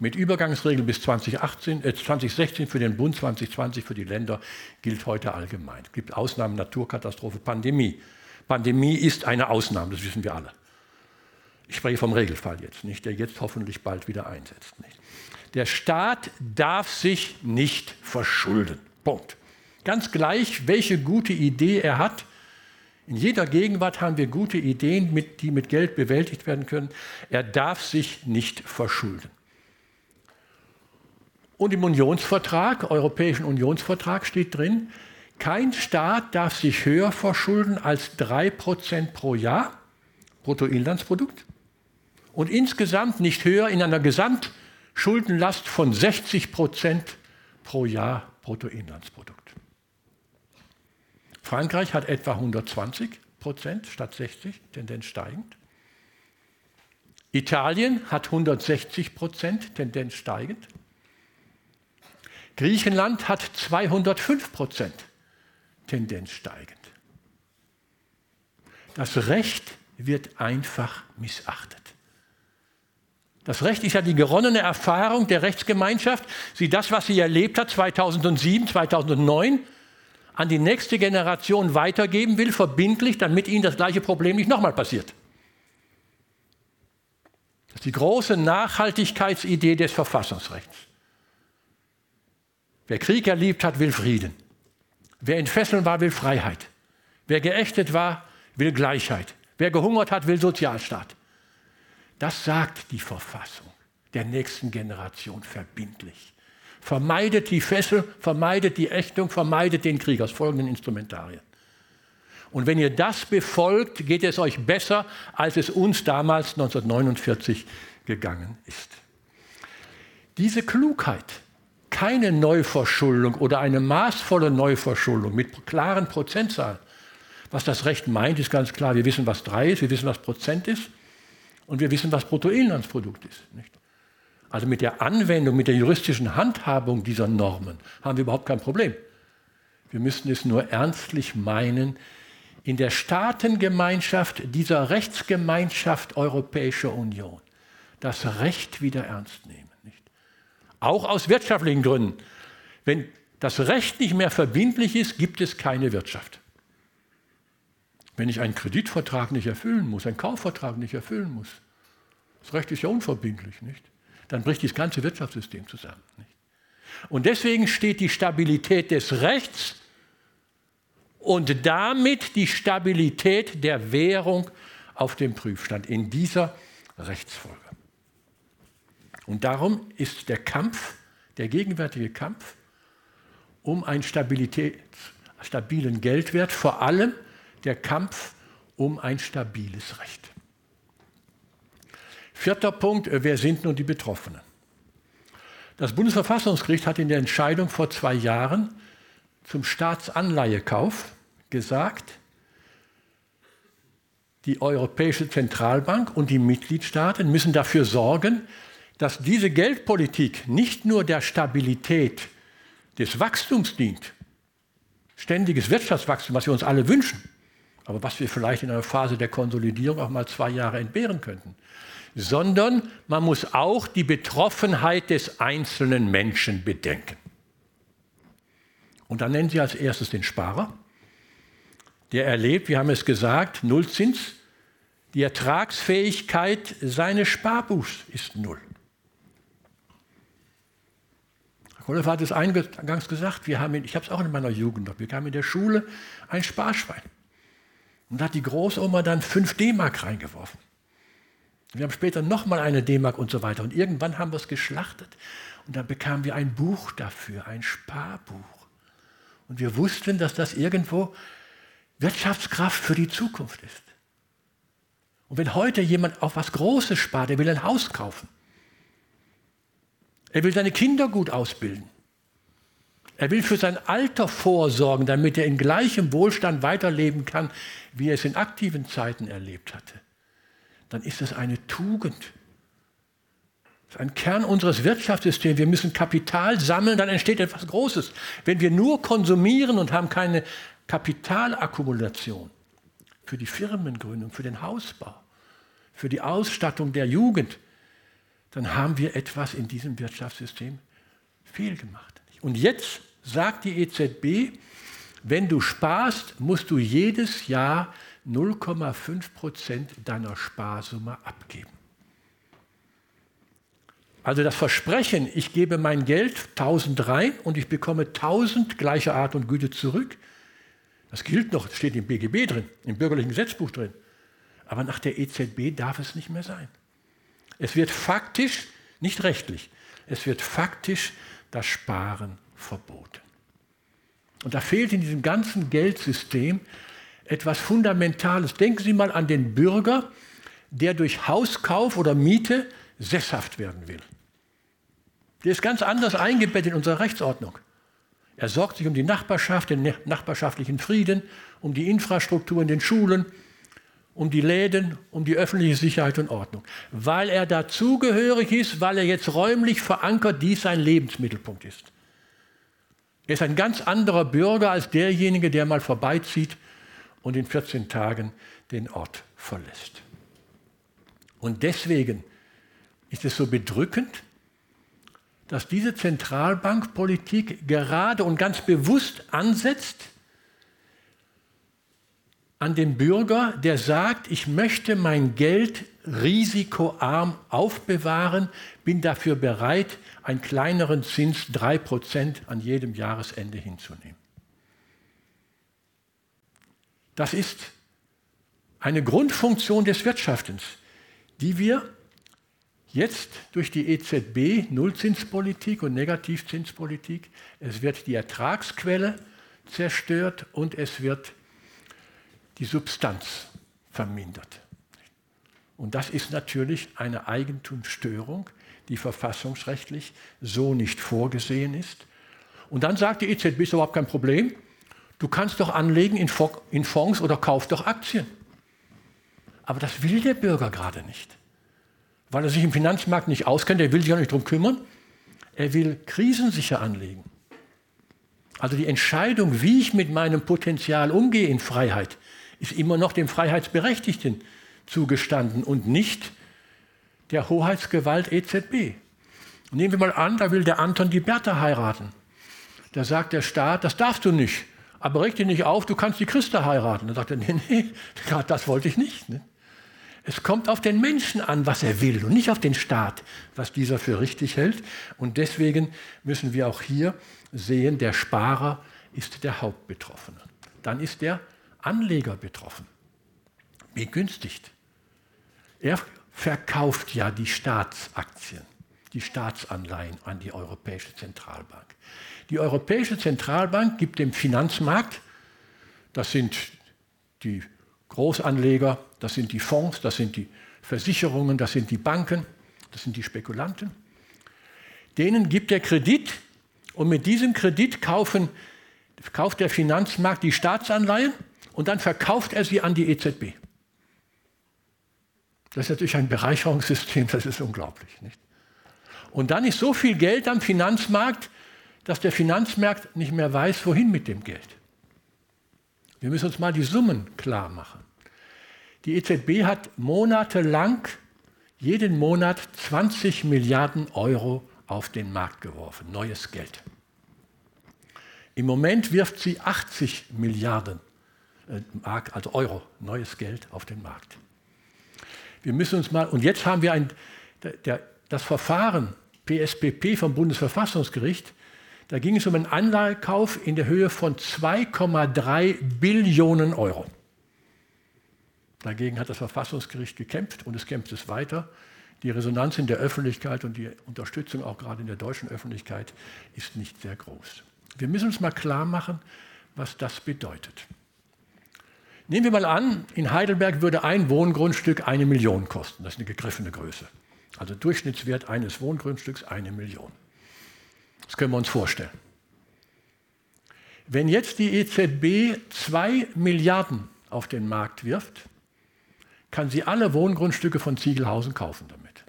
mit Übergangsregeln bis 2018, äh 2016 für den Bund, 2020 für die Länder gilt heute allgemein. Es gibt Ausnahmen, Naturkatastrophe, Pandemie. Pandemie ist eine Ausnahme, das wissen wir alle. Ich spreche vom Regelfall jetzt nicht, der jetzt hoffentlich bald wieder einsetzt. Nicht? Der Staat darf sich nicht verschulden. Punkt. Ganz gleich, welche gute Idee er hat. In jeder Gegenwart haben wir gute Ideen, die mit Geld bewältigt werden können. Er darf sich nicht verschulden. Und im Unionsvertrag, Europäischen Unionsvertrag steht drin, kein Staat darf sich höher verschulden als 3% pro Jahr, Bruttoinlandsprodukt, und insgesamt nicht höher in einer Gesamtschuldenlast von 60% pro Jahr Bruttoinlandsprodukt. Frankreich hat etwa 120% statt 60, Tendenz steigend. Italien hat 160% Tendenz steigend. Griechenland hat 205 Prozent, Tendenz steigend. Das Recht wird einfach missachtet. Das Recht ist ja die geronnene Erfahrung der Rechtsgemeinschaft, sie das, was sie erlebt hat 2007, 2009, an die nächste Generation weitergeben will, verbindlich, damit ihnen das gleiche Problem nicht nochmal passiert. Das ist die große Nachhaltigkeitsidee des Verfassungsrechts. Wer Krieg erlebt hat, will Frieden. Wer in Fesseln war, will Freiheit. Wer geächtet war, will Gleichheit. Wer gehungert hat, will Sozialstaat. Das sagt die Verfassung der nächsten Generation verbindlich. Vermeidet die Fessel, vermeidet die Ächtung, vermeidet den Krieg aus folgenden Instrumentarien. Und wenn ihr das befolgt, geht es euch besser, als es uns damals 1949 gegangen ist. Diese Klugheit, keine Neuverschuldung oder eine maßvolle Neuverschuldung mit klaren Prozentzahlen. Was das Recht meint, ist ganz klar. Wir wissen, was 3 ist, wir wissen, was Prozent ist und wir wissen, was Bruttoinlandsprodukt ist. Nicht? Also mit der Anwendung, mit der juristischen Handhabung dieser Normen haben wir überhaupt kein Problem. Wir müssten es nur ernstlich meinen, in der Staatengemeinschaft dieser Rechtsgemeinschaft Europäische Union das Recht wieder ernst nehmen. Auch aus wirtschaftlichen Gründen. Wenn das Recht nicht mehr verbindlich ist, gibt es keine Wirtschaft. Wenn ich einen Kreditvertrag nicht erfüllen muss, einen Kaufvertrag nicht erfüllen muss, das Recht ist ja unverbindlich, nicht? Dann bricht das ganze Wirtschaftssystem zusammen. Nicht? Und deswegen steht die Stabilität des Rechts und damit die Stabilität der Währung auf dem Prüfstand in dieser Rechtsfolge. Und darum ist der Kampf, der gegenwärtige Kampf um einen stabilen Geldwert vor allem der Kampf um ein stabiles Recht. Vierter Punkt, äh, wer sind nun die Betroffenen? Das Bundesverfassungsgericht hat in der Entscheidung vor zwei Jahren zum Staatsanleihekauf gesagt, die Europäische Zentralbank und die Mitgliedstaaten müssen dafür sorgen, dass diese Geldpolitik nicht nur der Stabilität des Wachstums dient, ständiges Wirtschaftswachstum, was wir uns alle wünschen, aber was wir vielleicht in einer Phase der Konsolidierung auch mal zwei Jahre entbehren könnten, sondern man muss auch die Betroffenheit des einzelnen Menschen bedenken. Und dann nennen Sie als erstes den Sparer, der erlebt, wir haben es gesagt, Nullzins, die Ertragsfähigkeit seines Sparbuchs ist null. Rolf hat es eingangs gesagt, wir haben, ich habe es auch in meiner Jugend noch, wir haben in der Schule ein Sparschwein. Und da hat die Großoma dann 5 D-Mark reingeworfen. Wir haben später nochmal eine D-Mark und so weiter. Und irgendwann haben wir es geschlachtet. Und dann bekamen wir ein Buch dafür, ein Sparbuch. Und wir wussten, dass das irgendwo Wirtschaftskraft für die Zukunft ist. Und wenn heute jemand auf was Großes spart, der will ein Haus kaufen, er will seine Kinder gut ausbilden. Er will für sein Alter vorsorgen, damit er in gleichem Wohlstand weiterleben kann, wie er es in aktiven Zeiten erlebt hatte. Dann ist es eine Tugend. Das ist ein Kern unseres Wirtschaftssystems. Wir müssen Kapital sammeln, dann entsteht etwas Großes. Wenn wir nur konsumieren und haben keine Kapitalakkumulation für die Firmengründung, für den Hausbau, für die Ausstattung der Jugend, dann haben wir etwas in diesem Wirtschaftssystem fehlgemacht. Und jetzt sagt die EZB, wenn du sparst, musst du jedes Jahr 0,5 Prozent deiner Sparsumme abgeben. Also das Versprechen, ich gebe mein Geld 1000 rein und ich bekomme 1000 gleicher Art und Güte zurück, das gilt noch, steht im BGB drin, im bürgerlichen Gesetzbuch drin. Aber nach der EZB darf es nicht mehr sein. Es wird faktisch, nicht rechtlich, es wird faktisch das Sparen verboten. Und da fehlt in diesem ganzen Geldsystem etwas Fundamentales. Denken Sie mal an den Bürger, der durch Hauskauf oder Miete sesshaft werden will. Der ist ganz anders eingebettet in unserer Rechtsordnung. Er sorgt sich um die Nachbarschaft, den nachbarschaftlichen Frieden, um die Infrastruktur in den Schulen, um die Läden, um die öffentliche Sicherheit und Ordnung. Weil er dazugehörig ist, weil er jetzt räumlich verankert dies sein Lebensmittelpunkt ist. Er ist ein ganz anderer Bürger als derjenige, der mal vorbeizieht und in 14 Tagen den Ort verlässt. Und deswegen ist es so bedrückend, dass diese Zentralbankpolitik gerade und ganz bewusst ansetzt an den Bürger, der sagt, ich möchte mein Geld risikoarm aufbewahren, bin dafür bereit, einen kleineren Zins 3% an jedem Jahresende hinzunehmen. Das ist eine Grundfunktion des Wirtschaftens, die wir jetzt durch die EZB, Nullzinspolitik und Negativzinspolitik, es wird die Ertragsquelle zerstört und es wird die Substanz vermindert. Und das ist natürlich eine Eigentumsstörung, die verfassungsrechtlich so nicht vorgesehen ist. Und dann sagt die EZB, ist überhaupt kein Problem, du kannst doch anlegen in Fonds oder kauf doch Aktien. Aber das will der Bürger gerade nicht, weil er sich im Finanzmarkt nicht auskennt, er will sich auch nicht darum kümmern. Er will krisensicher anlegen. Also die Entscheidung, wie ich mit meinem Potenzial umgehe in Freiheit, ist immer noch dem Freiheitsberechtigten zugestanden und nicht der Hoheitsgewalt EZB. Nehmen wir mal an, da will der Anton die Bertha heiraten. Da sagt der Staat, das darfst du nicht. Aber reg dich nicht auf, du kannst die Christa heiraten. Dann sagt er, nee, nee, das wollte ich nicht. Ne? Es kommt auf den Menschen an, was er will und nicht auf den Staat, was dieser für richtig hält. Und deswegen müssen wir auch hier sehen, der Sparer ist der Hauptbetroffene. Dann ist der Anleger betroffen. Begünstigt. Er verkauft ja die Staatsaktien, die Staatsanleihen an die Europäische Zentralbank. Die Europäische Zentralbank gibt dem Finanzmarkt, das sind die Großanleger, das sind die Fonds, das sind die Versicherungen, das sind die Banken, das sind die Spekulanten, denen gibt er Kredit und mit diesem Kredit kaufen, kauft der Finanzmarkt die Staatsanleihen und dann verkauft er sie an die EZB. Das ist natürlich ein Bereicherungssystem, das ist unglaublich. Nicht? Und dann ist so viel Geld am Finanzmarkt, dass der Finanzmarkt nicht mehr weiß, wohin mit dem Geld. Wir müssen uns mal die Summen klar machen. Die EZB hat monatelang jeden Monat 20 Milliarden Euro auf den Markt geworfen, neues Geld. Im Moment wirft sie 80 Milliarden äh, also Euro, neues Geld auf den Markt. Wir müssen uns mal, und jetzt haben wir ein, der, das Verfahren PSPP vom Bundesverfassungsgericht, da ging es um einen Anleihekauf in der Höhe von 2,3 Billionen Euro. Dagegen hat das Verfassungsgericht gekämpft und es kämpft es weiter. Die Resonanz in der Öffentlichkeit und die Unterstützung auch gerade in der deutschen Öffentlichkeit ist nicht sehr groß. Wir müssen uns mal klar machen, was das bedeutet. Nehmen wir mal an, in Heidelberg würde ein Wohngrundstück eine Million kosten. Das ist eine gegriffene Größe. Also Durchschnittswert eines Wohngrundstücks eine Million. Das können wir uns vorstellen. Wenn jetzt die EZB zwei Milliarden auf den Markt wirft, kann sie alle Wohngrundstücke von Ziegelhausen kaufen damit.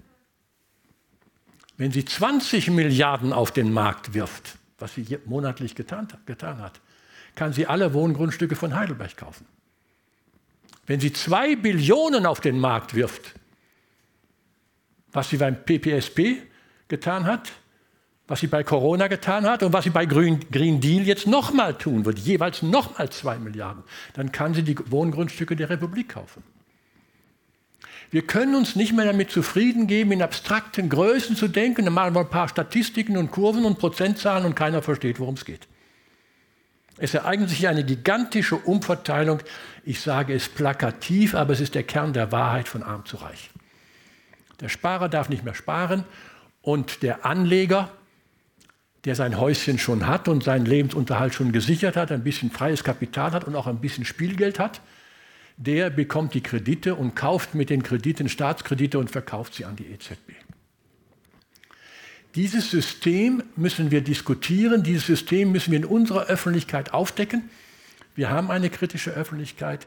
Wenn sie 20 Milliarden auf den Markt wirft, was sie monatlich getan, getan hat, kann sie alle Wohngrundstücke von Heidelberg kaufen. Wenn sie zwei Billionen auf den Markt wirft, was sie beim PPSP getan hat, was sie bei Corona getan hat und was sie bei Green, Green Deal jetzt nochmal tun wird, jeweils nochmal zwei Milliarden, dann kann sie die Wohngrundstücke der Republik kaufen. Wir können uns nicht mehr damit zufrieden geben, in abstrakten Größen zu denken. Dann machen wir ein paar Statistiken und Kurven und Prozentzahlen und keiner versteht, worum es geht. Es ereignet sich eine gigantische Umverteilung. Ich sage es plakativ, aber es ist der Kern der Wahrheit von arm zu reich. Der Sparer darf nicht mehr sparen und der Anleger der sein Häuschen schon hat und seinen Lebensunterhalt schon gesichert hat, ein bisschen freies Kapital hat und auch ein bisschen Spielgeld hat, der bekommt die Kredite und kauft mit den Krediten Staatskredite und verkauft sie an die EZB. Dieses System müssen wir diskutieren, dieses System müssen wir in unserer Öffentlichkeit aufdecken. Wir haben eine kritische Öffentlichkeit,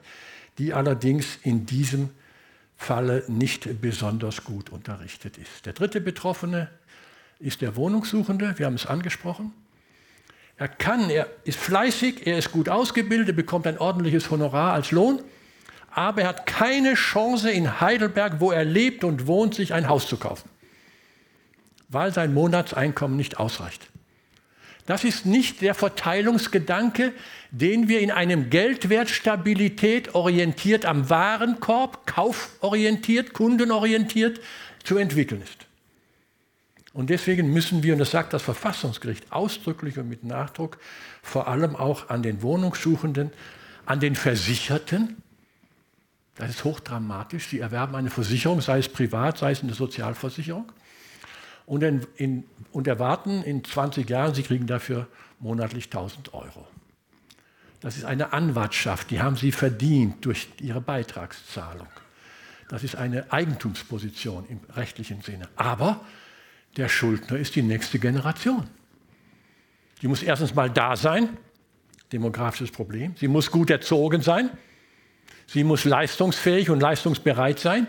die allerdings in diesem Falle nicht besonders gut unterrichtet ist. Der dritte Betroffene ist der Wohnungssuchende, wir haben es angesprochen. Er kann, er ist fleißig, er ist gut ausgebildet, bekommt ein ordentliches Honorar als Lohn, aber er hat keine Chance in Heidelberg, wo er lebt und wohnt, sich ein Haus zu kaufen, weil sein Monatseinkommen nicht ausreicht. Das ist nicht der Verteilungsgedanke, den wir in einem Geldwertstabilität orientiert am Warenkorb, kauforientiert, kundenorientiert zu entwickeln ist. Und deswegen müssen wir, und das sagt das Verfassungsgericht ausdrücklich und mit Nachdruck, vor allem auch an den Wohnungssuchenden, an den Versicherten, das ist hochdramatisch, sie erwerben eine Versicherung, sei es privat, sei es eine Sozialversicherung, und, in, in, und erwarten in 20 Jahren, sie kriegen dafür monatlich 1000 Euro. Das ist eine Anwartschaft, die haben sie verdient durch ihre Beitragszahlung. Das ist eine Eigentumsposition im rechtlichen Sinne. Aber der Schuldner ist die nächste Generation. Die muss erstens mal da sein, demografisches Problem. Sie muss gut erzogen sein. Sie muss leistungsfähig und leistungsbereit sein.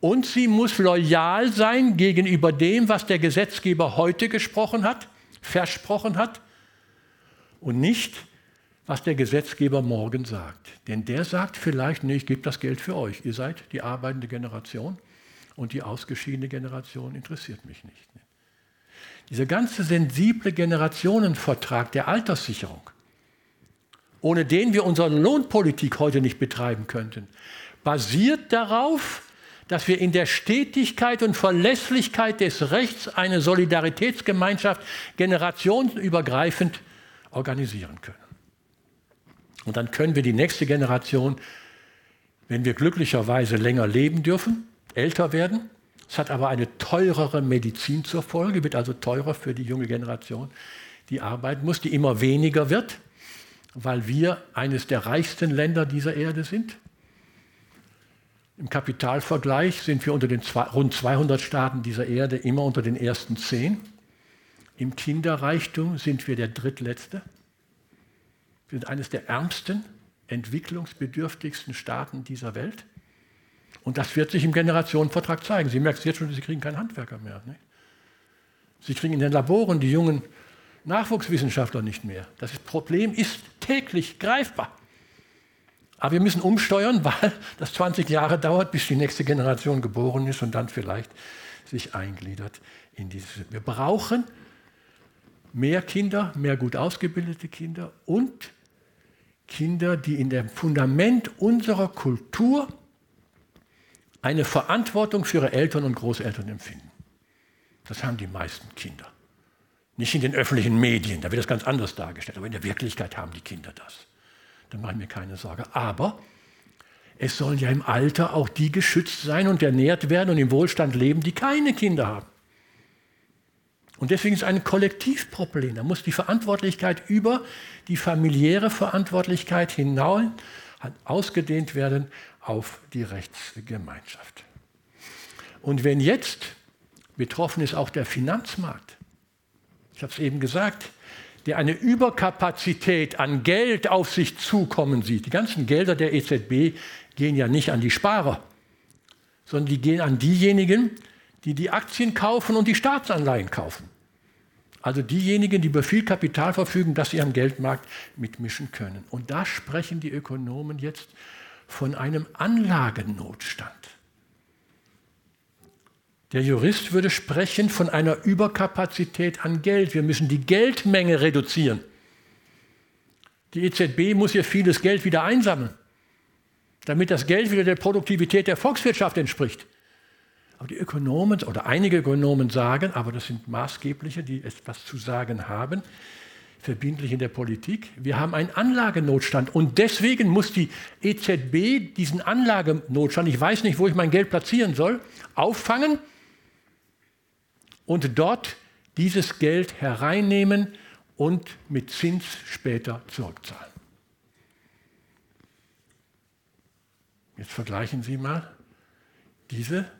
Und sie muss loyal sein gegenüber dem, was der Gesetzgeber heute gesprochen hat, versprochen hat. Und nicht, was der Gesetzgeber morgen sagt. Denn der sagt vielleicht, nee, ich gebe das Geld für euch. Ihr seid die arbeitende Generation und die ausgeschiedene Generation interessiert mich nicht. Dieser ganze sensible Generationenvertrag der Alterssicherung, ohne den wir unsere Lohnpolitik heute nicht betreiben könnten, basiert darauf, dass wir in der Stetigkeit und Verlässlichkeit des Rechts eine Solidaritätsgemeinschaft generationenübergreifend organisieren können. Und dann können wir die nächste Generation, wenn wir glücklicherweise länger leben dürfen, älter werden. Es hat aber eine teurere Medizin zur Folge, wird also teurer für die junge Generation, die arbeiten muss, die immer weniger wird, weil wir eines der reichsten Länder dieser Erde sind. Im Kapitalvergleich sind wir unter den zwei, rund 200 Staaten dieser Erde immer unter den ersten zehn. Im Kinderreichtum sind wir der drittletzte. Wir sind eines der ärmsten, entwicklungsbedürftigsten Staaten dieser Welt. Und das wird sich im Generationenvertrag zeigen. Sie merken es jetzt schon, Sie kriegen keinen Handwerker mehr. Nicht? Sie kriegen in den Laboren die jungen Nachwuchswissenschaftler nicht mehr. Das Problem ist täglich greifbar. Aber wir müssen umsteuern, weil das 20 Jahre dauert, bis die nächste Generation geboren ist und dann vielleicht sich eingliedert in dieses. Wir brauchen mehr Kinder, mehr gut ausgebildete Kinder und Kinder, die in dem Fundament unserer Kultur eine Verantwortung für ihre Eltern und Großeltern empfinden. Das haben die meisten Kinder. Nicht in den öffentlichen Medien, da wird das ganz anders dargestellt, aber in der Wirklichkeit haben die Kinder das. Da mache ich mir keine Sorge. Aber es sollen ja im Alter auch die geschützt sein und ernährt werden und im Wohlstand leben, die keine Kinder haben. Und deswegen ist es ein Kollektivproblem. Da muss die Verantwortlichkeit über die familiäre Verantwortlichkeit hinaus ausgedehnt werden auf die Rechtsgemeinschaft. Und wenn jetzt betroffen ist auch der Finanzmarkt, ich habe es eben gesagt, der eine Überkapazität an Geld auf sich zukommen sieht. Die ganzen Gelder der EZB gehen ja nicht an die Sparer, sondern die gehen an diejenigen, die die Aktien kaufen und die Staatsanleihen kaufen. Also diejenigen, die über viel Kapital verfügen, das sie am Geldmarkt mitmischen können. Und da sprechen die Ökonomen jetzt von einem Anlagennotstand. Der Jurist würde sprechen von einer Überkapazität an Geld. Wir müssen die Geldmenge reduzieren. Die EZB muss hier vieles Geld wieder einsammeln, damit das Geld wieder der Produktivität der Volkswirtschaft entspricht. Aber die Ökonomen oder einige Ökonomen sagen, aber das sind maßgebliche, die etwas zu sagen haben, verbindlich in der Politik, wir haben einen Anlagenotstand und deswegen muss die EZB diesen Anlagenotstand, ich weiß nicht, wo ich mein Geld platzieren soll, auffangen und dort dieses Geld hereinnehmen und mit Zins später zurückzahlen. Jetzt vergleichen Sie mal diese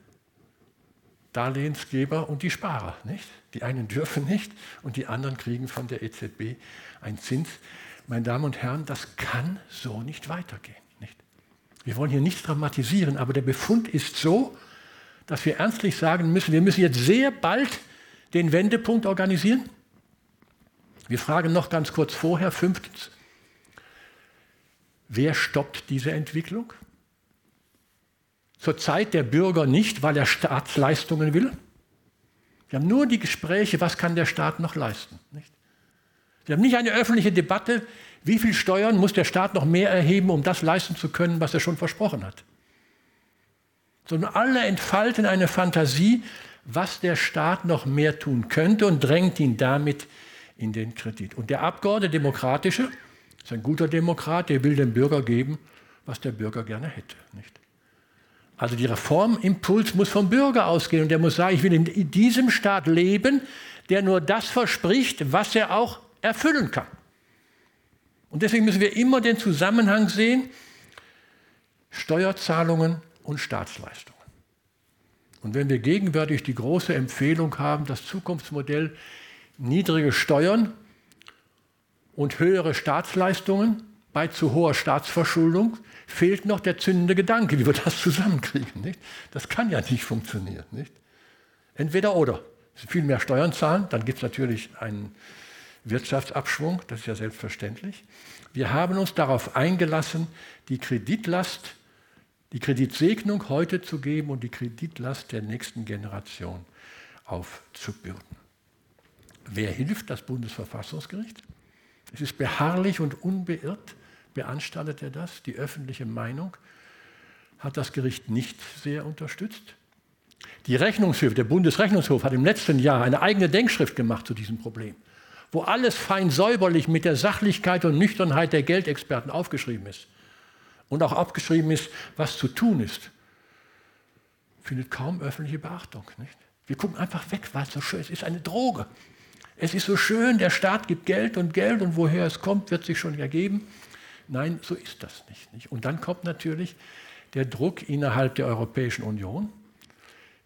Darlehensgeber und die Sparer. Nicht? Die einen dürfen nicht und die anderen kriegen von der EZB einen Zins. Meine Damen und Herren, das kann so nicht weitergehen. Nicht? Wir wollen hier nichts dramatisieren, aber der Befund ist so, dass wir ernstlich sagen müssen, wir müssen jetzt sehr bald den Wendepunkt organisieren. Wir fragen noch ganz kurz vorher, fünftens, wer stoppt diese Entwicklung? Zurzeit der Bürger nicht, weil er Staatsleistungen will. Wir haben nur die Gespräche, was kann der Staat noch leisten. Nicht? Wir haben nicht eine öffentliche Debatte, wie viel Steuern muss der Staat noch mehr erheben, um das leisten zu können, was er schon versprochen hat. Sondern alle entfalten eine Fantasie, was der Staat noch mehr tun könnte und drängt ihn damit in den Kredit. Und der Abgeordnete Demokratische ist ein guter Demokrat, der will dem Bürger geben, was der Bürger gerne hätte. Nicht? Also die Reformimpuls muss vom Bürger ausgehen und der muss sagen, ich will in diesem Staat leben, der nur das verspricht, was er auch erfüllen kann. Und deswegen müssen wir immer den Zusammenhang sehen, Steuerzahlungen und Staatsleistungen. Und wenn wir gegenwärtig die große Empfehlung haben, das Zukunftsmodell niedrige Steuern und höhere Staatsleistungen bei zu hoher Staatsverschuldung, fehlt noch der zündende Gedanke, wie wir das zusammenkriegen. Nicht? Das kann ja nicht funktionieren. Nicht? Entweder oder. Viel mehr Steuern zahlen, dann gibt es natürlich einen Wirtschaftsabschwung, das ist ja selbstverständlich. Wir haben uns darauf eingelassen, die Kreditlast, die Kreditsegnung heute zu geben und die Kreditlast der nächsten Generation aufzubürden. Wer hilft? Das Bundesverfassungsgericht. Es ist beharrlich und unbeirrt beanstandet er das. Die öffentliche Meinung hat das Gericht nicht sehr unterstützt. Die Rechnungshöfe, der Bundesrechnungshof hat im letzten Jahr eine eigene Denkschrift gemacht zu diesem Problem, wo alles fein säuberlich mit der Sachlichkeit und Nüchternheit der Geldexperten aufgeschrieben ist und auch aufgeschrieben ist, was zu tun ist. Findet kaum öffentliche Beachtung. Nicht? Wir gucken einfach weg, weil es so schön ist. Es ist eine Droge. Es ist so schön, der Staat gibt Geld und Geld und woher es kommt, wird sich schon ergeben. Nein, so ist das nicht. Und dann kommt natürlich der Druck innerhalb der Europäischen Union.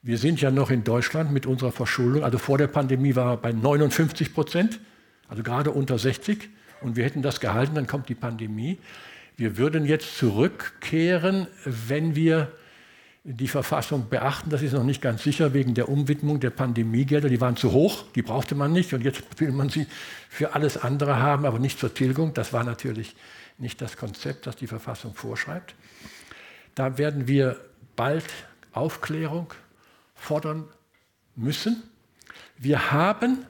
Wir sind ja noch in Deutschland mit unserer Verschuldung, also vor der Pandemie war bei 59 Prozent, also gerade unter 60. Und wir hätten das gehalten, dann kommt die Pandemie. Wir würden jetzt zurückkehren, wenn wir die Verfassung beachten. Das ist noch nicht ganz sicher wegen der Umwidmung der Pandemiegelder. Die waren zu hoch, die brauchte man nicht. Und jetzt will man sie für alles andere haben, aber nicht zur Tilgung. Das war natürlich nicht das Konzept, das die Verfassung vorschreibt. Da werden wir bald Aufklärung fordern müssen. Wir haben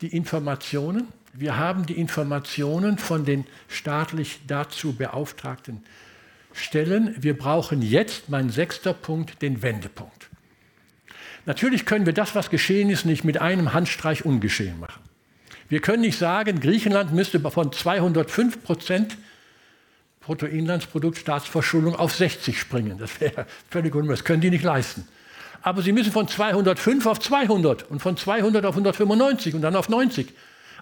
die Informationen, wir haben die Informationen von den staatlich dazu beauftragten Stellen. Wir brauchen jetzt, mein sechster Punkt, den Wendepunkt. Natürlich können wir das, was geschehen ist, nicht mit einem Handstreich ungeschehen machen. Wir können nicht sagen, Griechenland müsste von 205 Prozent Bruttoinlandsprodukt Staatsverschuldung auf 60 springen. Das wäre völlig unmöglich. Das können die nicht leisten. Aber sie müssen von 205 auf 200 und von 200 auf 195 und dann auf 90.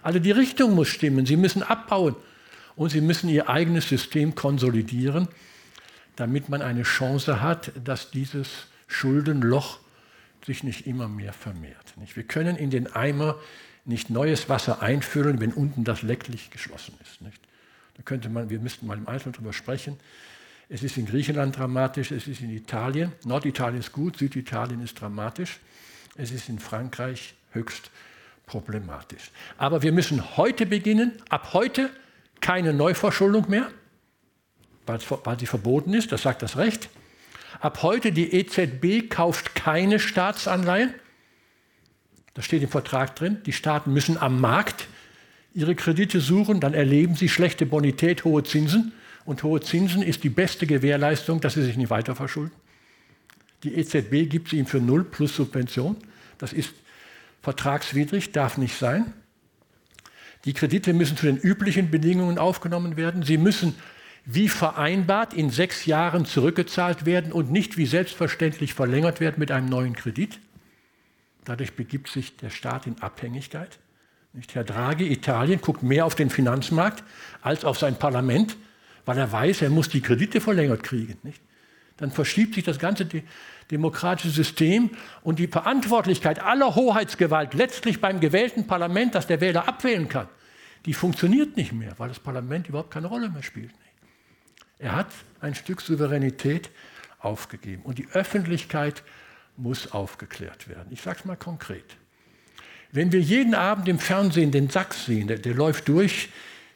Also die Richtung muss stimmen. Sie müssen abbauen und sie müssen ihr eigenes System konsolidieren, damit man eine Chance hat, dass dieses Schuldenloch sich nicht immer mehr vermehrt. Wir können in den Eimer nicht neues Wasser einfüllen, wenn unten das Lecklich geschlossen ist. Da könnte man, wir müssten mal im Einzelnen darüber sprechen. Es ist in Griechenland dramatisch, es ist in Italien. Norditalien ist gut, Süditalien ist dramatisch. Es ist in Frankreich höchst problematisch. Aber wir müssen heute beginnen, ab heute keine Neuverschuldung mehr, weil, sie verboten ist, das sagt das Recht. Ab heute die EZB kauft keine Staatsanleihen. Das steht im Vertrag drin. Die Staaten müssen am Markt ihre Kredite suchen, dann erleben sie schlechte Bonität, hohe Zinsen. Und hohe Zinsen ist die beste Gewährleistung, dass sie sich nicht weiter verschulden. Die EZB gibt sie ihm für null plus Subvention. Das ist vertragswidrig, darf nicht sein. Die Kredite müssen zu den üblichen Bedingungen aufgenommen werden. Sie müssen wie vereinbart in sechs Jahren zurückgezahlt werden und nicht wie selbstverständlich verlängert werden mit einem neuen Kredit. Dadurch begibt sich der Staat in Abhängigkeit. Nicht? Herr Draghi, Italien, guckt mehr auf den Finanzmarkt als auf sein Parlament, weil er weiß, er muss die Kredite verlängert kriegen. Nicht? Dann verschiebt sich das ganze demokratische System und die Verantwortlichkeit aller Hoheitsgewalt letztlich beim gewählten Parlament, das der Wähler abwählen kann, die funktioniert nicht mehr, weil das Parlament überhaupt keine Rolle mehr spielt. Er hat ein Stück Souveränität aufgegeben und die Öffentlichkeit muss aufgeklärt werden. Ich sage es mal konkret. Wenn wir jeden Abend im Fernsehen den Sachs sehen, der, der läuft durch,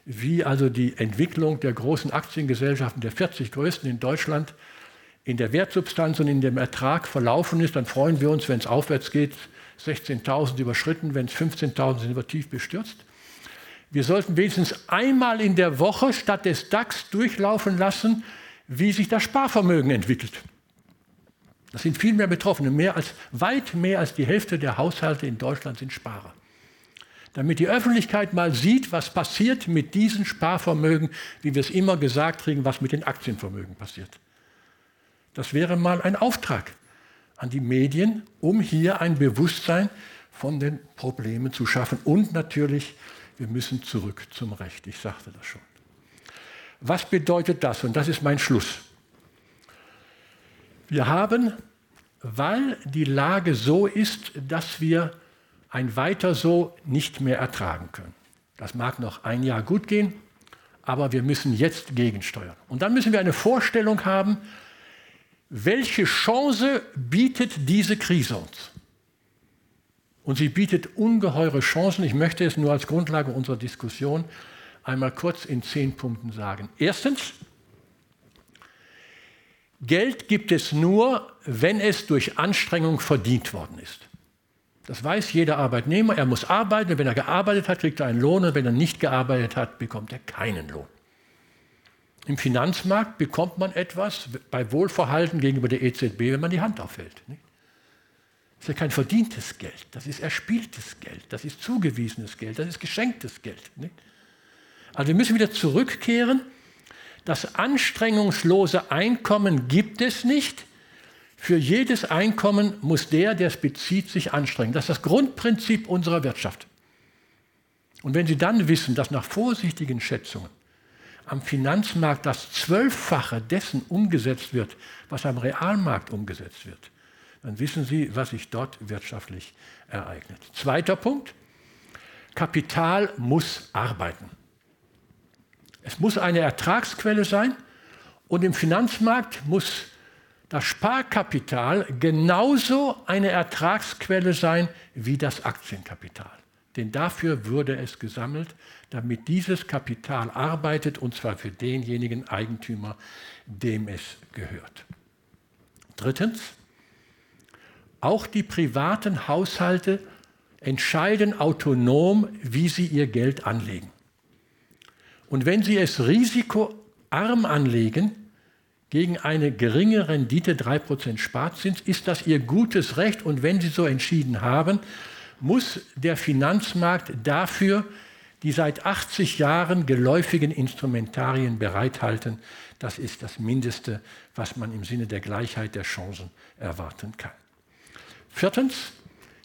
wie also die Entwicklung der großen Aktiengesellschaften, der 40 größten in Deutschland, in der Wertsubstanz und in dem Ertrag verlaufen ist, dann freuen wir uns, wenn es aufwärts geht, 16.000 überschritten, wenn es 15.000 sind wir tief bestürzt. Wir sollten wenigstens einmal in der Woche statt des DAX durchlaufen lassen, wie sich das Sparvermögen entwickelt. Das sind viel mehr Betroffene, mehr als, weit mehr als die Hälfte der Haushalte in Deutschland sind Sparer. Damit die Öffentlichkeit mal sieht, was passiert mit diesen Sparvermögen, wie wir es immer gesagt kriegen, was mit den Aktienvermögen passiert. Das wäre mal ein Auftrag an die Medien, um hier ein Bewusstsein von den Problemen zu schaffen. Und natürlich, wir müssen zurück zum Recht. Ich sagte das schon. Was bedeutet das? Und das ist mein Schluss. Wir haben, weil die Lage so ist, dass wir ein Weiter so nicht mehr ertragen können. Das mag noch ein Jahr gut gehen, aber wir müssen jetzt gegensteuern. Und dann müssen wir eine Vorstellung haben, welche Chance bietet diese Krise uns? Und sie bietet ungeheure Chancen. Ich möchte es nur als Grundlage unserer Diskussion einmal kurz in zehn Punkten sagen. Erstens, Geld gibt es nur, wenn es durch Anstrengung verdient worden ist. Das weiß jeder Arbeitnehmer. Er muss arbeiten. Wenn er gearbeitet hat, kriegt er einen Lohn. Und wenn er nicht gearbeitet hat, bekommt er keinen Lohn. Im Finanzmarkt bekommt man etwas bei Wohlverhalten gegenüber der EZB, wenn man die Hand aufhält. Das ist ja kein verdientes Geld. Das ist erspieltes Geld. Das ist zugewiesenes Geld. Das ist geschenktes Geld. Also wir müssen wieder zurückkehren das anstrengungslose Einkommen gibt es nicht. Für jedes Einkommen muss der, der es bezieht, sich anstrengen. Das ist das Grundprinzip unserer Wirtschaft. Und wenn Sie dann wissen, dass nach vorsichtigen Schätzungen am Finanzmarkt das Zwölffache dessen umgesetzt wird, was am Realmarkt umgesetzt wird, dann wissen Sie, was sich dort wirtschaftlich ereignet. Zweiter Punkt. Kapital muss arbeiten. Es muss eine Ertragsquelle sein und im Finanzmarkt muss das Sparkapital genauso eine Ertragsquelle sein wie das Aktienkapital. Denn dafür würde es gesammelt, damit dieses Kapital arbeitet, und zwar für denjenigen Eigentümer, dem es gehört. Drittens, auch die privaten Haushalte entscheiden autonom, wie sie ihr Geld anlegen. Und wenn Sie es risikoarm anlegen, gegen eine geringe Rendite, 3% Sparzins, ist das Ihr gutes Recht. Und wenn Sie so entschieden haben, muss der Finanzmarkt dafür die seit 80 Jahren geläufigen Instrumentarien bereithalten. Das ist das Mindeste, was man im Sinne der Gleichheit der Chancen erwarten kann. Viertens,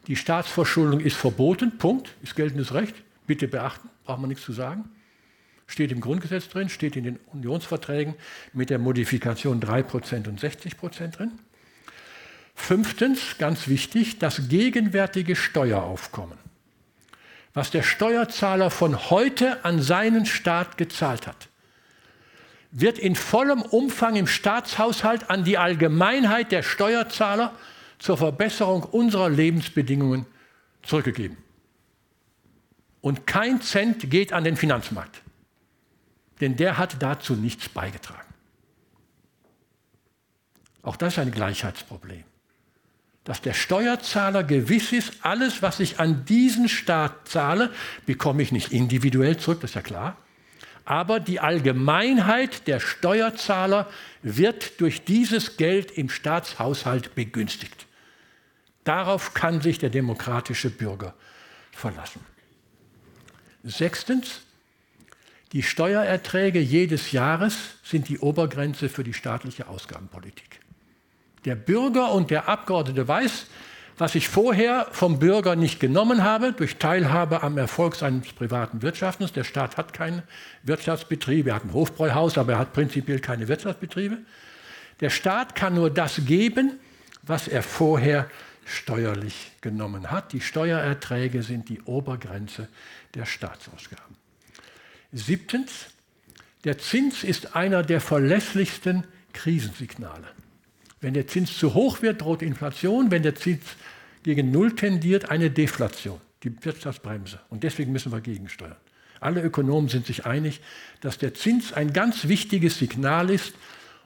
die Staatsverschuldung ist verboten. Punkt. Ist geltendes Recht. Bitte beachten. Braucht man nichts zu sagen. Steht im Grundgesetz drin, steht in den Unionsverträgen mit der Modifikation 3% und 60% drin. Fünftens, ganz wichtig, das gegenwärtige Steueraufkommen. Was der Steuerzahler von heute an seinen Staat gezahlt hat, wird in vollem Umfang im Staatshaushalt an die Allgemeinheit der Steuerzahler zur Verbesserung unserer Lebensbedingungen zurückgegeben. Und kein Cent geht an den Finanzmarkt denn der hat dazu nichts beigetragen. Auch das ist ein Gleichheitsproblem. Dass der Steuerzahler gewiss ist, alles, was ich an diesen Staat zahle, bekomme ich nicht individuell zurück, das ist ja klar. Aber die Allgemeinheit der Steuerzahler wird durch dieses Geld im Staatshaushalt begünstigt. Darauf kann sich der demokratische Bürger verlassen. Sechstens, die Steuererträge jedes Jahres sind die Obergrenze für die staatliche Ausgabenpolitik. Der Bürger und der Abgeordnete weiß, was ich vorher vom Bürger nicht genommen habe, durch Teilhabe am Erfolg seines privaten Wirtschaftens. Der Staat hat keinen Wirtschaftsbetrieb, er hat ein Hofbräuhaus, aber er hat prinzipiell keine Wirtschaftsbetriebe. Der Staat kann nur das geben, was er vorher steuerlich genommen hat. Die Steuererträge sind die Obergrenze der Staatsausgaben. Siebtens, der Zins ist einer der verlässlichsten Krisensignale. Wenn der Zins zu hoch wird, droht Inflation. Wenn der Zins gegen Null tendiert, eine Deflation, die Wirtschaftsbremse. Und deswegen müssen wir gegensteuern. Alle Ökonomen sind sich einig, dass der Zins ein ganz wichtiges Signal ist,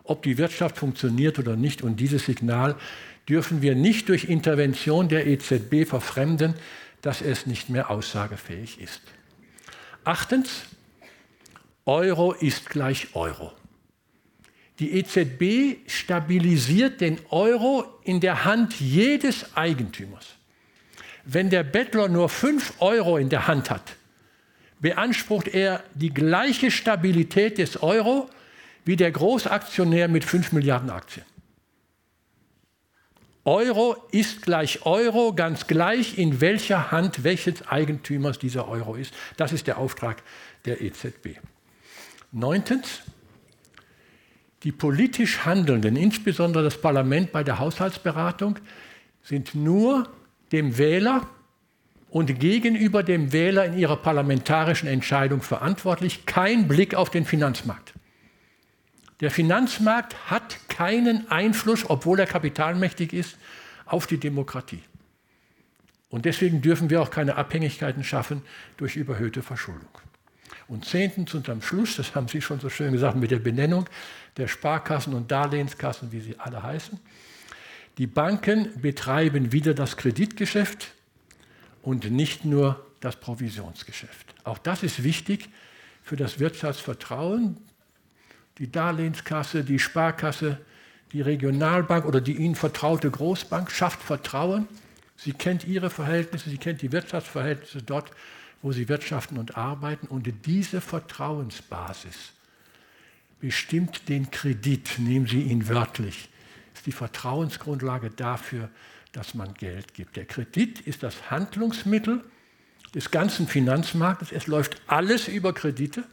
ob die Wirtschaft funktioniert oder nicht. Und dieses Signal dürfen wir nicht durch Intervention der EZB verfremden, dass es nicht mehr aussagefähig ist. Achtens, Euro ist gleich Euro. Die EZB stabilisiert den Euro in der Hand jedes Eigentümers. Wenn der Bettler nur 5 Euro in der Hand hat, beansprucht er die gleiche Stabilität des Euro wie der Großaktionär mit 5 Milliarden Aktien. Euro ist gleich Euro, ganz gleich in welcher Hand welches Eigentümers dieser Euro ist. Das ist der Auftrag der EZB. Neuntens, die politisch Handelnden, insbesondere das Parlament bei der Haushaltsberatung, sind nur dem Wähler und gegenüber dem Wähler in ihrer parlamentarischen Entscheidung verantwortlich. Kein Blick auf den Finanzmarkt. Der Finanzmarkt hat keinen Einfluss, obwohl er kapitalmächtig ist, auf die Demokratie. Und deswegen dürfen wir auch keine Abhängigkeiten schaffen durch überhöhte Verschuldung. Und zehntens und am Schluss, das haben Sie schon so schön gesagt, mit der Benennung der Sparkassen und Darlehenskassen, wie sie alle heißen. Die Banken betreiben wieder das Kreditgeschäft und nicht nur das Provisionsgeschäft. Auch das ist wichtig für das Wirtschaftsvertrauen die Darlehenskasse, die Sparkasse, die Regionalbank oder die Ihnen vertraute Großbank schafft Vertrauen. Sie kennt Ihre Verhältnisse, sie kennt die Wirtschaftsverhältnisse dort, wo Sie wirtschaften und arbeiten. Und diese Vertrauensbasis bestimmt den Kredit, nehmen Sie ihn wörtlich, ist die Vertrauensgrundlage dafür, dass man Geld gibt. Der Kredit ist das Handlungsmittel des ganzen Finanzmarktes. Es läuft alles über Kredite.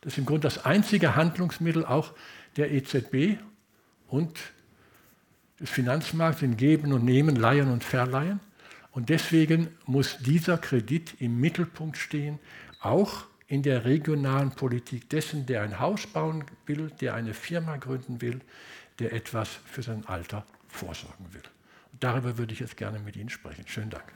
Das ist im Grunde das einzige Handlungsmittel auch der EZB und des Finanzmarkts in Geben und Nehmen, Leihen und Verleihen. Und deswegen muss dieser Kredit im Mittelpunkt stehen, auch in der regionalen Politik dessen, der ein Haus bauen will, der eine Firma gründen will, der etwas für sein Alter vorsorgen will. Darüber würde ich jetzt gerne mit Ihnen sprechen. Schönen Dank.